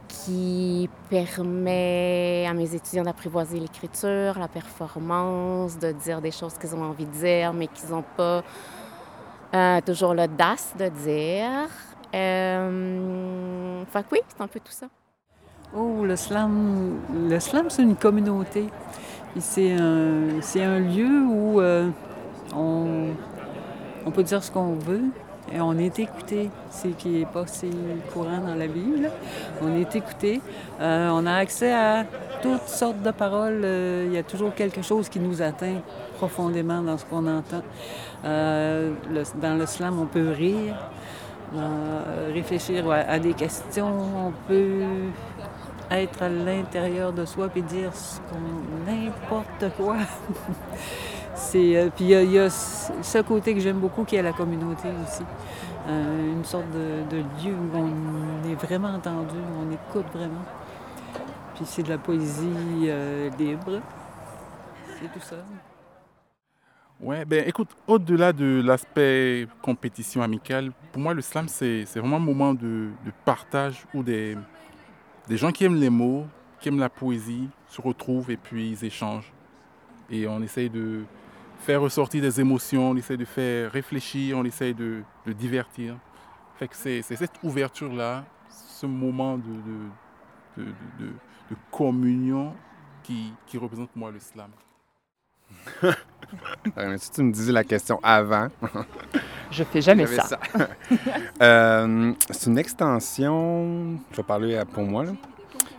qui permet à mes étudiants d'apprivoiser l'écriture, la performance, de dire des choses qu'ils ont envie de dire, mais qu'ils n'ont pas euh, toujours l'audace de dire. Euh, que oui, c'est un peu tout ça. Oh, le slam, c'est une communauté. C'est un, un lieu où euh, on, peut dire ce qu'on veut et on est écouté. C'est qui n'est pas si courant dans la vie. là. On est écouté. Euh, on a accès à toutes sortes de paroles. Euh, Il y a toujours quelque chose qui nous atteint profondément dans ce qu'on entend. Euh, dans le slam, on peut rire, réfléchir à, à des questions. On peut être à l'intérieur de soi et dire ce n'importe quoi. C'est, euh, puis il y a, ce côté que j'aime beaucoup qui est la communauté aussi. Euh, une sorte de, lieu où on est vraiment entendu, où on écoute vraiment. Puis c'est de la poésie euh, libre. C'est tout ça. Ouais, ben écoute, au-delà de l'aspect compétition amicale, pour moi le slam c'est c'est vraiment un moment de, de partage où des, des gens qui aiment les mots, qui aiment la poésie, se retrouvent et puis ils échangent. Et on essaye de faire ressortir des émotions, on essaye de faire réfléchir, on essaye de, de divertir. Fait que c'est cette ouverture-là, ce moment de, de, de, de- de- de communion qui, qui représente pour moi le slam. Si tu me disais la question avant. Je fais jamais ça. Euh, c'est une extension, je vais parler pour moi, là.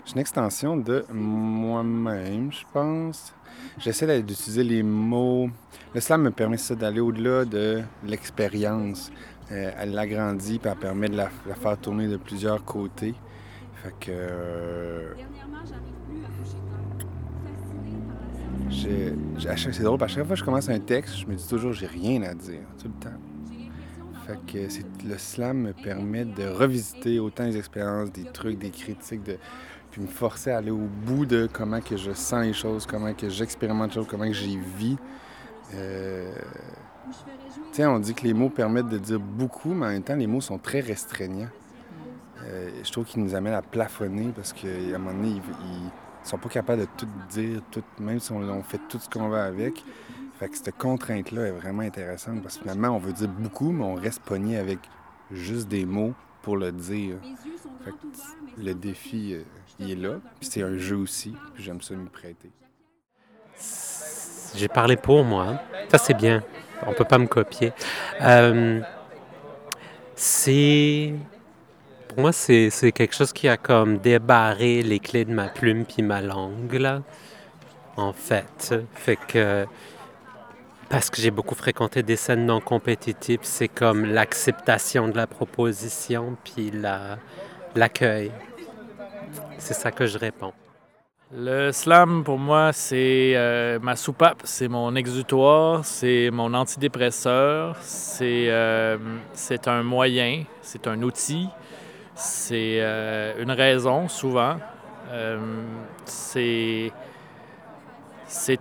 C'est une extension de moi-même, je pense. J'essaie d'utiliser les mots. Le slam me permet ça d'aller au-delà de l'expérience. Euh, elle l'agrandit puis elle permet de la, la faire tourner de plusieurs côtés. Fait que. euh, C'est drôle, parce que à chaque fois que je commence un texte, je me dis toujours j'ai rien à dire, tout le temps. Fait que le slam me permet de revisiter autant les expériences, des trucs, des critiques, de, puis me forcer à aller au bout de comment que je sens les choses, comment que j'expérimente les choses, comment que j'y vis. Euh, on dit que les mots permettent de dire beaucoup, mais en même temps, les mots sont très restreignants. Euh, je trouve qu'ils nous amènent à plafonner parce qu'à un moment donné, ils, ils sont pas capables de tout dire, tout, même si on, on fait tout ce qu'on veut avec. Fait que cette contrainte-là est vraiment intéressante parce que finalement, on veut dire beaucoup, mais on reste pogné avec juste des mots pour le dire. Fait que le défi, euh, il est là. Puis c'est un jeu aussi, puis j'aime ça m'y prêter. J'ai parlé pour moi. Ça, c'est bien. On peut pas me copier. Euh, c'est. Pour moi, c'est quelque chose qui a comme débarré les clés de ma plume puis ma langue, là. En fait. Fait que. Parce que j'ai beaucoup fréquenté des scènes non compétitives, c'est comme l'acceptation de la proposition puis la- l'accueil. C'est ça que je réponds. Le slam, pour moi, c'est euh, ma soupape, c'est mon exutoire, c'est mon antidépresseur, c'est euh, un moyen, c'est un outil, c'est euh, une raison, souvent. C'est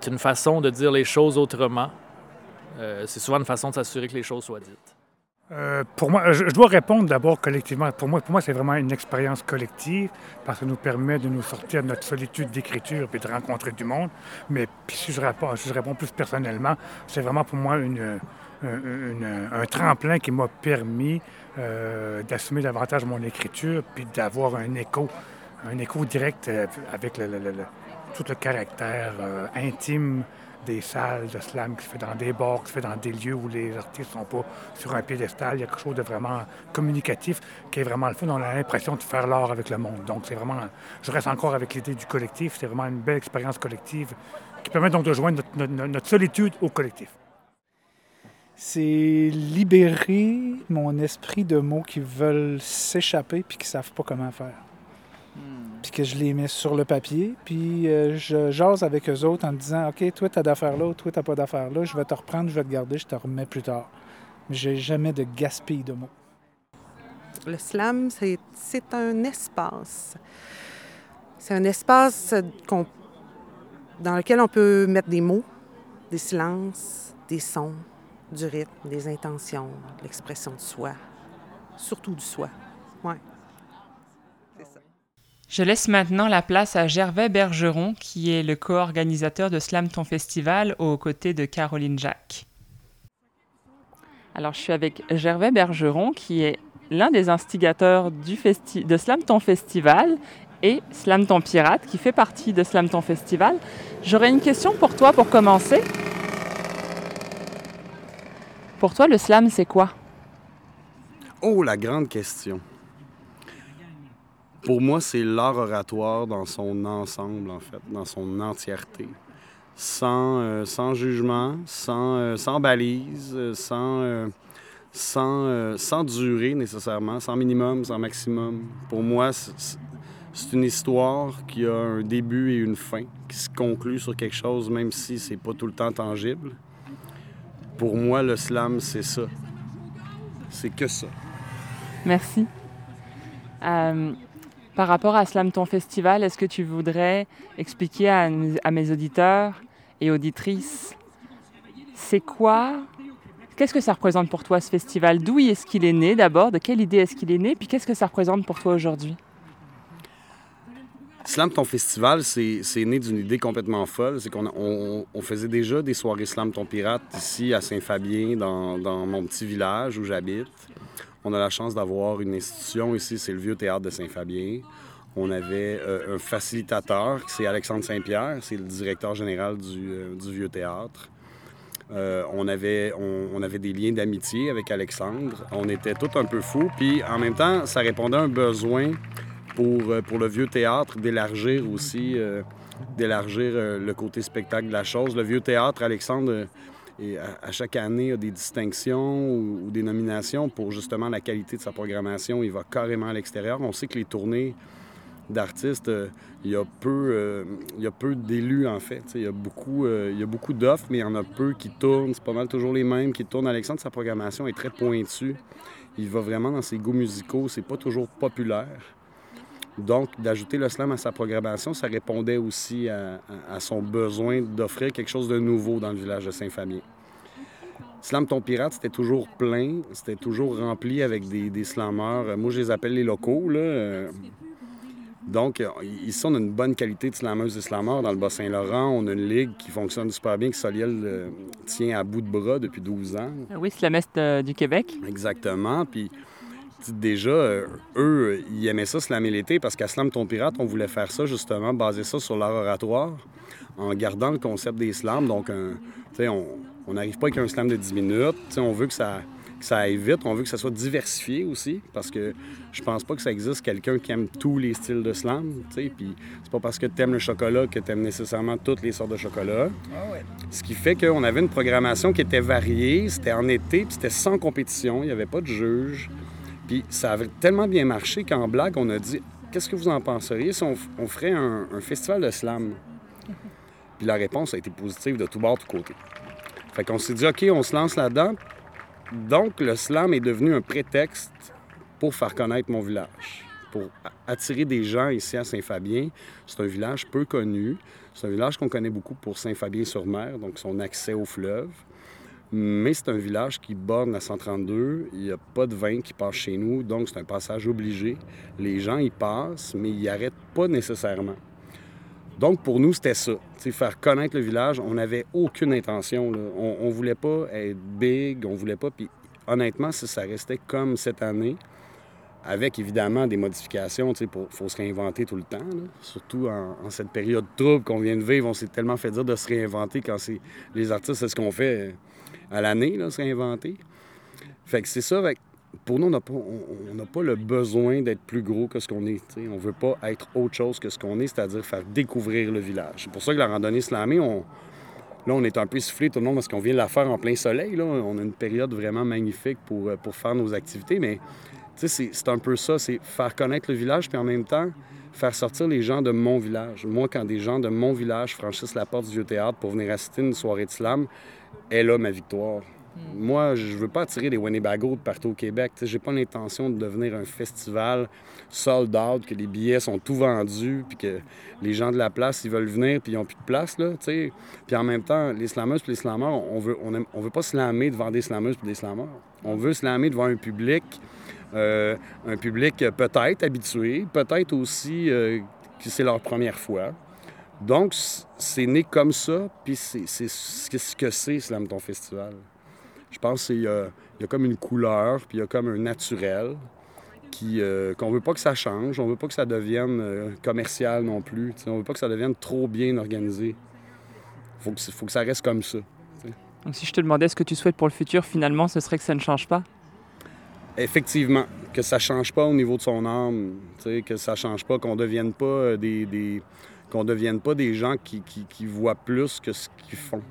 une façon de dire les choses autrement. C'est souvent une façon de s'assurer que les choses soient dites. Euh, pour moi, je, dois répondre d'abord collectivement. Pour moi, pour moi c'est vraiment une expérience collective parce que ça nous permet de nous sortir de notre solitude d'écriture et de rencontrer du monde. Mais si je réponds, plus personnellement, c'est vraiment pour moi une, un, tremplin qui m'a permis euh, d'assumer davantage mon écriture puis d'avoir un écho, un écho direct euh, avec tout le caractère intime des salles de slam qui se fait dans des bars, qui se fait dans des lieux où les artistes sont pas sur un piédestal. Il y a quelque chose de vraiment communicatif qui est vraiment le fun. On a l'impression de faire l'art avec le monde. Donc, c'est vraiment... Je reste encore avec l'idée du collectif. C'est vraiment une belle expérience collective qui permet donc de joindre notre, notre- solitude au collectif. C'est libérer mon esprit de mots qui veulent s'échapper puis qui savent pas comment faire. Puis que je les mets sur le papier, puis euh, je jase avec eux autres en me disant OK, toi, t'as d'affaires là, toi, t'as pas d'affaires là, je vais te reprendre, je vais te garder, je te remets plus tard. Mais j'ai jamais de gaspille de mots. Le slam, c'est, un espace. C'est un espace dans lequel on peut mettre des mots, des silences, des sons, du rythme, des intentions, l'expression de soi. Surtout du soi. Ouais. Je laisse maintenant la place à Gervais Bergeron, qui est le co-organisateur de Slam Ton Festival aux côtés de Caroline Jacques. Alors, je suis avec Gervais Bergeron, qui est l'un des instigateurs de Slam Ton Festival et Slam Ton Pirate, qui fait partie de Slam Ton Festival. J'aurais une question pour toi pour commencer. Pour toi, le slam, c'est quoi? Oh, la grande question. Pour moi, c'est l'art oratoire dans son ensemble, en fait, dans son entièreté. Sans, euh, sans jugement, sans, euh, sans balise, euh, sans, euh, sans, sans durée nécessairement, sans minimum, sans maximum. Pour moi, c'est- une histoire qui a un début et une fin, qui se conclut sur quelque chose, même si c'est pas tout le temps tangible. Pour moi, le slam, c'est ça. C'est que ça. Merci. Par rapport à Slam Ton Festival, est-ce que tu voudrais expliquer à, mes auditeurs et auditrices c'est quoi Qu'est-ce que ça représente pour toi ce festival? D'où est-ce qu'il est né d'abord? De quelle idée est-ce qu'il est né? Puis qu'est-ce que ça représente pour toi aujourd'hui? Slam Ton Festival, c'est né d'une idée complètement folle. C'est qu'on on, on faisait déjà des soirées Slam Ton Pirate ici à Saint-Fabien, dans mon petit village où j'habite. On a la chance d'avoir une institution ici, c'est le Vieux Théâtre de Saint-Fabien. On avait euh, un facilitateur, c'est Alexandre Saint-Pierre, c'est le directeur général du, euh, Vieux Théâtre. Euh, on, avait, des liens d'amitié avec Alexandre. On était tous un peu fous. Puis en même temps, ça répondait à un besoin pour, pour le vieux théâtre d'élargir aussi, d'élargir le côté spectacle de la chose. Le vieux théâtre, Alexandre, et à, chaque année a des distinctions ou, des nominations pour justement la qualité de sa programmation. Il va carrément à l'extérieur. On sait que les tournées d'artistes, euh, il y a peu, euh, il y peu d'élus en fait. Il y a beaucoup, euh, il y a beaucoup d'offres, mais il y en a peu qui tournent. C'est pas mal toujours les mêmes qui tournent. Alexandre, sa programmation est très pointue. Il va vraiment dans ses goûts musicaux. C'est pas toujours populaire. Donc, d'ajouter le slam à sa programmation, ça répondait aussi à, à- à son besoin d'offrir quelque chose de nouveau dans le village de Saint-Fabien. Slam Ton Pirate, c'était toujours plein, c'était toujours rempli avec des, des slammeurs. Euh, Moi, je les appelle les locaux. Là. Euh, Donc, euh, ici, on a une bonne qualité de slameuses et slammeurs dans le Bas-Saint-Laurent. On a une ligue qui fonctionne super bien, que Soliel euh, tient à bout de bras depuis 12 ans. Oui, Slamest euh, du Québec. Exactement. Puis déjà, euh, eux, ils aimaient ça slammer l'été parce qu'à Slam Ton Pirate, on voulait faire ça justement, baser ça sur l'art oratoire, en gardant le concept des slams. Donc, un- tu sais, on n'arrive pas avec un slam de 10 minutes. Tu sais, on veut que ça, que ça aille vite. On veut que ça soit diversifié aussi parce que je pense pas que ça existe quelqu'un qui aime tous les styles de slam. tu sais. Puis c'est pas parce que tu aimes le chocolat que tu aimes nécessairement toutes les sortes de chocolat. Ce qui fait qu'on avait une programmation qui était variée, c'était en été, puis c'était sans compétition, il n'y avait pas de juge. Puis ça avait tellement bien marché qu'en blague, on a dit Qu'est-ce que vous en penseriez si on, on ferait un, festival de slam? Puis la réponse a été positive de tout bord, tout côté. Fait qu'on s'est dit OK, on se lance là-dedans. Donc le slam est devenu un prétexte pour faire connaître mon village, pour attirer des gens ici à Saint-Fabien. C'est un village peu connu. C'est un village qu'on connaît beaucoup pour Saint-Fabien-sur-Mer, donc son accès au fleuve. Mais c'est un village qui borne la 132. Il n'y a pas de vin qui passe chez nous, donc c'est un passage obligé. Les gens y passent, mais ils n'y arrêtent pas nécessairement. Donc, pour nous, c'était ça. Faire connaître le village, on n'avait aucune intention. On ne voulait pas être big, on voulait pas. Puis, honnêtement, si ça restait comme cette année, avec évidemment des modifications, il faut se réinventer tout le temps. Surtout en, cette période trouble qu'on vient de vivre, on s'est tellement fait dire de se réinventer quand c'est les artistes, c'est ce qu'on fait à l'année, là, se réinventer. Fait que c'est ça. pour nous, on n'a pas, on- pas le besoin d'être plus gros que ce qu'on est. On ne veut pas être autre chose que ce qu'on est, c'est-à-dire faire découvrir le village. C'est pour ça que la randonnée slamée, on, là, on est un peu sifflé tout le monde parce qu'on vient de la faire en plein soleil. Là. On a une période vraiment magnifique pour, euh, pour faire nos activités, mais c'est, c'est un peu ça, c'est faire connaître le village, puis en même temps, faire sortir les gens de mon village. Moi, quand des gens de mon village franchissent la porte du vieux théâtre pour venir assister à une soirée de slam, est là ma victoire. Moi, je veux pas attirer des Winnebago de partout au Québec. J'ai pas l'intention de devenir un festival sold out, que les billets sont tout vendus, puis que les gens de la place, ils veulent venir, puis ils ont plus de place. Là, puis en même temps, les slameuses puis les slammeurs, on veut, on, aime- on veut pas slammer devant des slameuses puis des slammeurs. On veut slammer devant un public, euh, un public euh, peut-être habitué, peut-être aussi euh, que c'est leur première fois. Donc, c'est né comme ça, puis c'est ce que c'est, Slam Ton Festival. Je pense qu'il y, y a comme une couleur, puis il y a comme un naturel qui, euh, qu'on veut pas que ça change, on veut pas que ça devienne euh, commercial non plus, on veut pas que ça devienne trop bien organisé. Faut que, faut que ça reste comme ça. Donc si je te demandais ce que tu souhaites pour le futur, finalement, ce serait que ça ne change pas? Effectivement, que ça change pas au niveau de son âme, que ça change pas, qu'on devienne pas euh, des, des- qu'on devienne pas des gens qui, qui- qui voient plus que ce qu'ils font.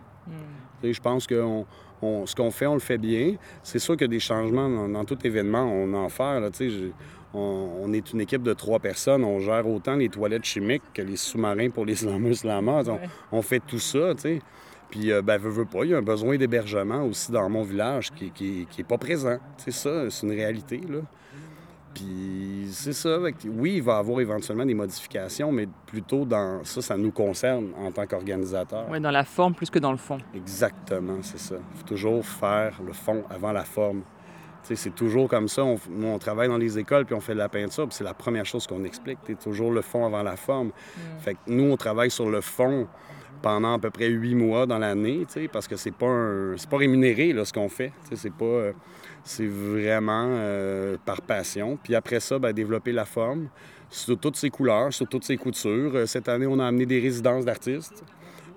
Sais, Je pense que on- on- ce qu'on fait, on le fait bien. C'est sûr a des changements dans, dans tout événement, on en fait. Là, je- on, on est une équipe de trois personnes, on gère autant les toilettes chimiques que les sous-marins pour les slameurs slameurs. On, on fait tout ça, sais. Puis, euh, ben, veux, veux pas, il y a un besoin d'hébergement aussi dans mon village qui, qui, qui est pas présent. C'est ça, c'est une réalité, là. Puis c'est ça. oui, il va y avoir éventuellement des modifications, mais plutôt dans ça, ça nous concerne en tant qu'organisateur. Ouais, dans la forme plus que dans le fond. Exactement, c'est ça. Il faut toujours faire le fond avant la forme. Tu sais, c'est toujours comme ça. On, nous, on travaille dans les écoles puis on fait de la peinture, puis c'est la première chose qu'on explique. C'est toujours le fond avant la forme. Fait que nous, on travaille sur le fond pendant à peu près huit mois dans l'année, tu sais, parce que c'est pas un- c'est pas rémunéré là, ce qu'on fait. Tu sais, C'est pas euh, c'est vraiment euh, par passion. Puis après ça, ben, développer la forme sous toutes ses couleurs, sous toutes ses coutures. Euh, Cette année, on a amené des résidences d'artistes.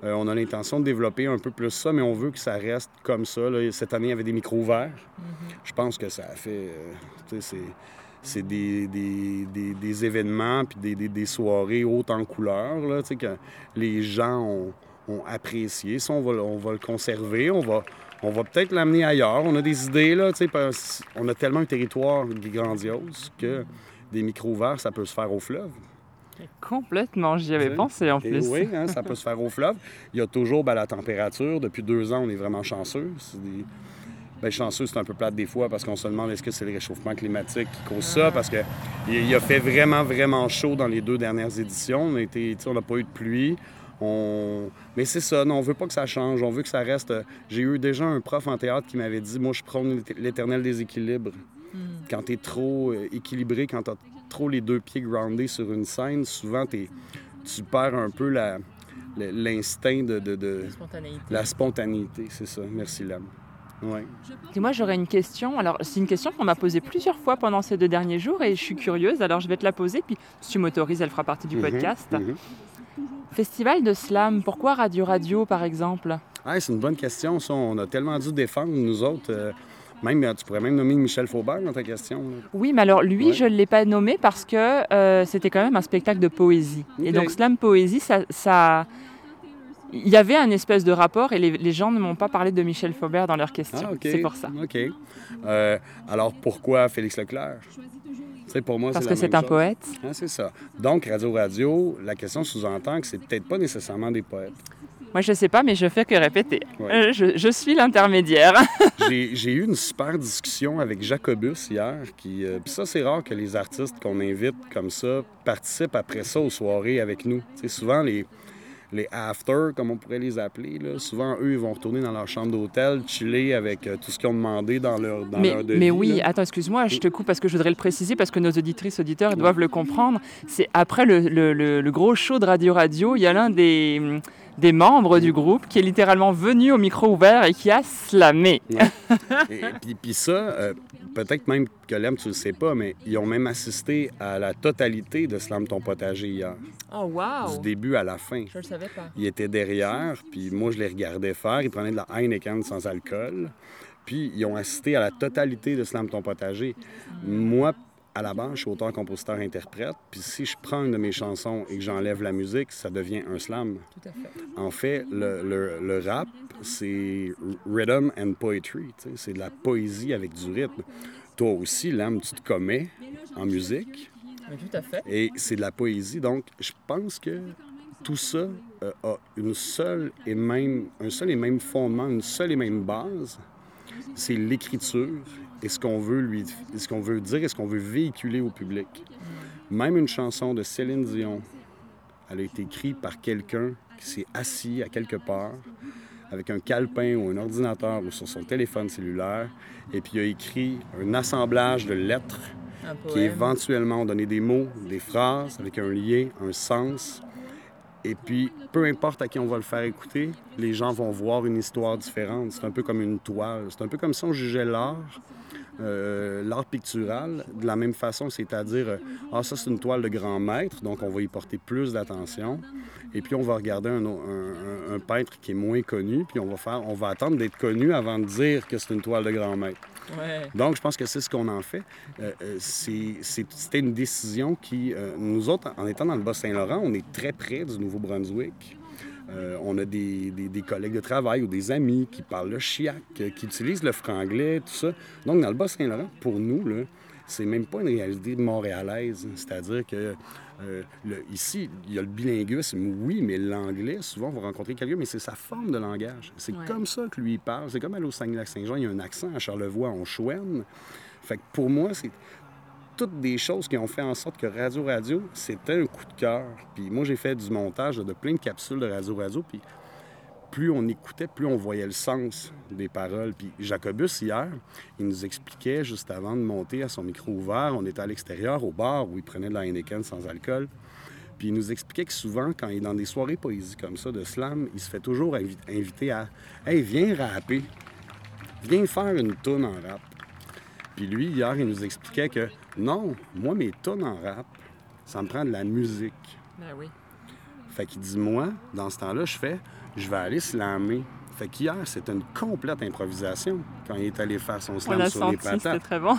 Euh, on a l'intention de développer un peu plus ça, mais on veut que ça reste comme ça. là. Cette année, il y avait des micros ouverts. Je pense que ça a fait. euh, c'est. Des, des- des- des événements puis des, des- des soirées hautes en couleurs là, que les gens ont, ont apprécié. Ça, on va, le- on va le conserver. On va, on va peut-être l'amener ailleurs. On a des idées. Là, tu sais, parce- on a tellement un territoire grandiose que des micros ouverts, ça peut se faire au fleuve. Complètement, j'y avais pensé en Et plus. oui, hein, ça peut se faire au fleuve. Il y a toujours ben, la température. Depuis deux ans, on est vraiment chanceux. Des- ben, chanceux, c'est un peu plate des fois parce qu'on se demande est-ce que c'est le réchauffement climatique qui cause ça? Parce qu'il il a fait vraiment, vraiment chaud dans les deux dernières éditions. On n'a pas eu de pluie. On... Mais c'est ça, non, on veut pas que ça change. On veut que ça reste. euh, J'ai eu déjà un prof en théâtre qui m'avait dit Moi, je prône l'éter- l'éternel déséquilibre. Quand tu es trop euh, équilibré, quand tu as trop les deux pieds groundés sur une scène, souvent t'es- tu perds un peu la- l'instinct de, de- de- spontanéité. La spontanéité, c'est ça. Merci, Lam. Ouais. Et moi, j'aurais une question. Alors, c'est une question qu'on m'a posée plusieurs fois pendant ces deux derniers jours et je suis curieuse. Alors, je vais te la poser. Puis, si tu m'autorises, elle fera partie du Mhm, podcast. mhm. Festival de slam, pourquoi Radio Radio, par exemple? Ah, c'est une bonne question, ça. On a tellement dû défendre, nous autres. euh, même, euh, tu pourrais même nommer Michel Faubert dans ta question. là. Oui, mais alors lui, Ouais. je ne l'ai pas nommé parce que euh, c'était quand même un spectacle de poésie. Et donc, slam poésie, ça. ça- Il y avait un espèce de rapport et les, les gens ne m'ont pas parlé de Michel Faubert dans leurs questions. Ah. C'est pour ça. OK. Euh, alors, pourquoi Félix Leclerc? Pour moi, Parce que c'est un chose. poète. Ah, c'est ça. Donc, Radio Radio, la question sous-entend que c'est peut-être pas nécessairement des poètes. Moi, je sais pas, mais je fais que répéter. Ouais. Euh, Je, je suis l'intermédiaire. J'ai eu une super discussion avec Jacobus hier. Qui, euh, puis ça, c'est rare que les artistes qu'on invite comme ça participent après ça aux soirées avec nous. Tu sais, souvent, les, les after, comme on pourrait les appeler, là, souvent, eux, ils vont retourner dans leur chambre d'hôtel, chiller avec euh, tout ce qu'ils ont demandé dans leur, dans mais, leur devis. mais oui, là. attends, excuse-moi, je te coupe parce que je voudrais le préciser parce que nos auditrices, auditeurs doivent le comprendre. C'est après le, le- le- le gros show de Radio Radio, il y a l'un des, des membres du groupe qui est littéralement venu au micro ouvert et qui a slamé. Et puis, puis ça, euh, peut-être même que Lem, tu le sais pas, mais ils ont même assisté à la totalité de Slam ton potager hier. Oh, wow! Du début à la fin. Je le savais pas. Il était derrière, puis moi, je les regardais faire. Ils prenaient de la Heineken sans alcool. Puis ils ont assisté à la totalité de Slam ton potager. Moi, à la base, je suis auteur, compositeur, interprète. Puis si je prends une de mes chansons et que j'enlève la musique, ça devient un slam. Tout à fait. En fait, le, le- le rap, c'est rhythm and poetry. C'est de la poésie avec du rythme. Toi aussi, l'âme, tu te commets en musique. tout à fait. Et c'est de la poésie. Donc, je pense que tout ça euh, a une seule et même, un seul et même fondement, une seule et même base. C'est l'écriture et ce qu'on veut lui, ce qu'on veut dire et ce qu'on veut véhiculer au public. Même une chanson de Céline Dion, elle a été écrite par quelqu'un qui s'est assis à quelque part avec un calepin ou un ordinateur ou sur son téléphone cellulaire et puis il a écrit un assemblage de lettres qui éventuellement ont donné des mots, des phrases avec un lien, un sens. Et puis, peu importe à qui on va le faire écouter, les gens vont voir une histoire différente. C'est un peu comme une toile. C'est un peu comme si on jugeait l'art, euh, l'art pictural, de la même façon, c'est-à-dire, euh, ah, ça, c'est une toile de grand maître, donc on va y porter plus d'attention. Et puis, on va regarder un, un peintre qui est moins connu, puis on va, faire, on va attendre d'être connu avant de dire que c'est une toile de grand maître. Donc, je pense que c'est ce qu'on en fait. Euh, euh, C'était une décision qui, euh, nous autres, en étant dans le Bas-Saint-Laurent, on est très près du Nouveau-Brunswick. On a des, des- des collègues de travail ou des amis qui parlent le chiac, qui utilisent le franglais, tout ça. Donc, dans le Bas-Saint-Laurent, pour nous, c'est même pas une réalité montréalaise. C'est-à-dire que euh, le- ici, il y a le bilinguisme, oui, mais l'anglais, souvent, on va rencontrer quelqu'un, mais c'est sa forme de langage. C'est Ouais. comme ça que lui parle. C'est comme aller au Saguenay-Lac-Saint-Jean, il y a un accent. À Charlevoix, on chouenne. Fait que pour moi, c'est toutes des choses qui ont fait en sorte que Radio Radio, c'était un coup de cœur. Puis moi, j'ai fait du montage de plein de capsules de Radio Radio. Puis plus on écoutait, plus on voyait le sens des paroles. Puis Jacobus, hier, il nous expliquait, juste avant de monter à son micro ouvert, on était à l'extérieur, au bar, où il prenait de la Heineken sans alcool. Puis il nous expliquait que souvent, quand il est dans des soirées poésie comme ça, de slam, il se fait toujours invi- inviter à « Hey, viens rapper. Viens faire une toune en rap. » Puis lui, hier, il nous expliquait que non, moi, mes tunes en rap, ça me prend de la musique. Ben oui. Fait qu'il dit, moi, dans ce temps-là, je fais, je vais aller slammer. Fait qu'hier, c'était une complète improvisation quand il est allé faire son On slam l'a sur les senti, c'était patates. très bon.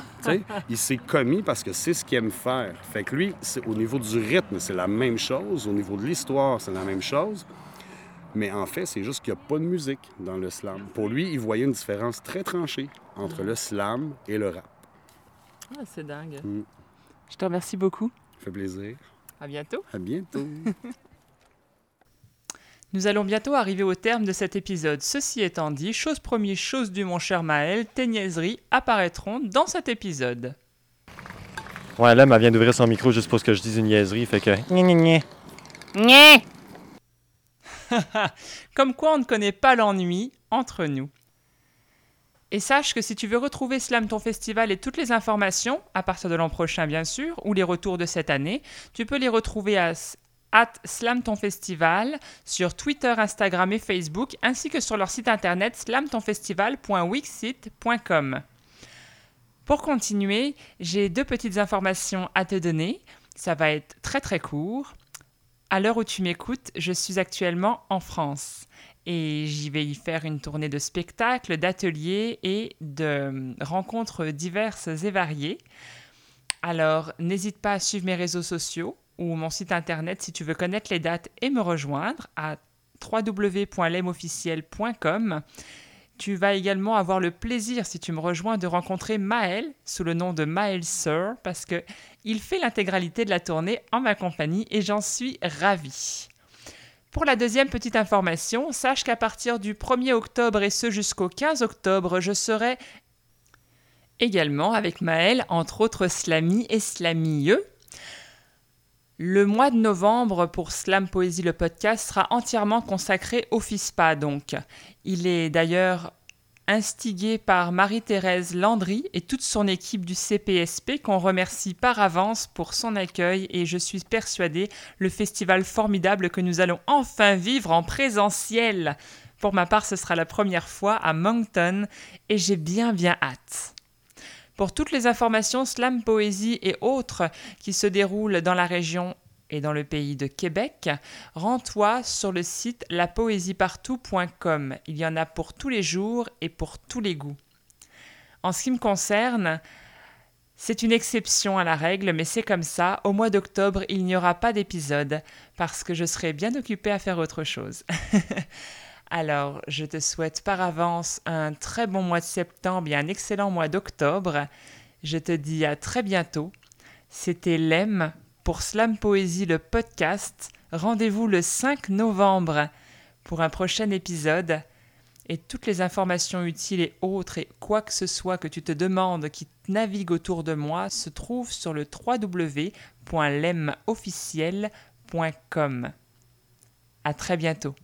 Il s'est commis parce que c'est ce qu'il aime faire. Fait que lui, au niveau du rythme, c'est la même chose. Au niveau de l'histoire, c'est la même chose. Mais en fait, c'est juste qu'il n'y a pas de musique dans le slam. Pour lui, il voyait une différence très tranchée entre le slam et le rap. Ah, c'est dingue. Mm. Je te remercie beaucoup. Ça fait plaisir. À bientôt. À bientôt. Nous allons bientôt arriver au terme de cet épisode. Ceci étant dit, chose première, chose due, mon cher Maël, tes niaiseries apparaîtront dans cet épisode. Ouais, là, elle vient d'ouvrir son micro juste pour que je dise une niaiserie, fait que. Gna, Comme quoi on ne connaît pas l'ennui entre nous. Et sache que si tu veux retrouver Slam ton festival et toutes les informations, à partir de l'an prochain bien sûr, ou les retours de cette année, tu peux les retrouver à s- at Slam ton festival sur Twitter, Instagram et Facebook, ainsi que sur leur site internet slamtonfestival.wixit.com. Pour continuer, j'ai deux petites informations à te donner. Ça va être très très court. À l'heure où tu m'écoutes, je suis actuellement en France et j'y vais y faire une tournée de spectacles, d'ateliers et de euh, rencontres diverses et variées. Alors, n'hésite pas à suivre mes réseaux sociaux ou mon site internet si tu veux connaître les dates et me rejoindre à www.lemofficiel.com. Tu vas également avoir le plaisir, si tu me rejoins, de rencontrer Maël sous le nom de Maël Sir parce que il fait l'intégralité de la tournée en ma compagnie et j'en suis ravie. Pour la deuxième petite information, sache qu'à partir du 1er octobre et ce jusqu'au 15 octobre, je serai également avec Maël, entre autres Slamy et Slamieux. Le mois de novembre pour Slam Poésie le podcast sera entièrement consacré au FISPA donc. Il est d'ailleurs instigé par Marie-Thérèse Landry et toute son équipe du CPSP qu'on remercie par avance pour son accueil et je suis persuadée le festival formidable que nous allons enfin vivre en présentiel. Pour ma part, ce sera la première fois à Moncton et j'ai bien bien hâte. Pour toutes les informations slam poésie et autres qui se déroulent dans la région et dans le pays de Québec, rends-toi sur le site lapoésiepartout.com. Il y en a pour tous les jours et pour tous les goûts. En ce qui me concerne, c'est une exception à la règle, mais c'est comme ça. Au mois d'octobre, il n'y aura pas d'épisode parce que je serai bien occupée à faire autre chose. Alors, je te souhaite par avance un très bon mois de septembre et un excellent mois d'octobre. Je te dis à très bientôt. C'était Lem pour Slam Poésie le podcast. Rendez-vous le 5 novembre pour un prochain épisode. Et toutes les informations utiles et autres et quoi que ce soit que tu te demandes qui navigue autour de moi se trouvent sur le www.lemofficiel.com. À très bientôt.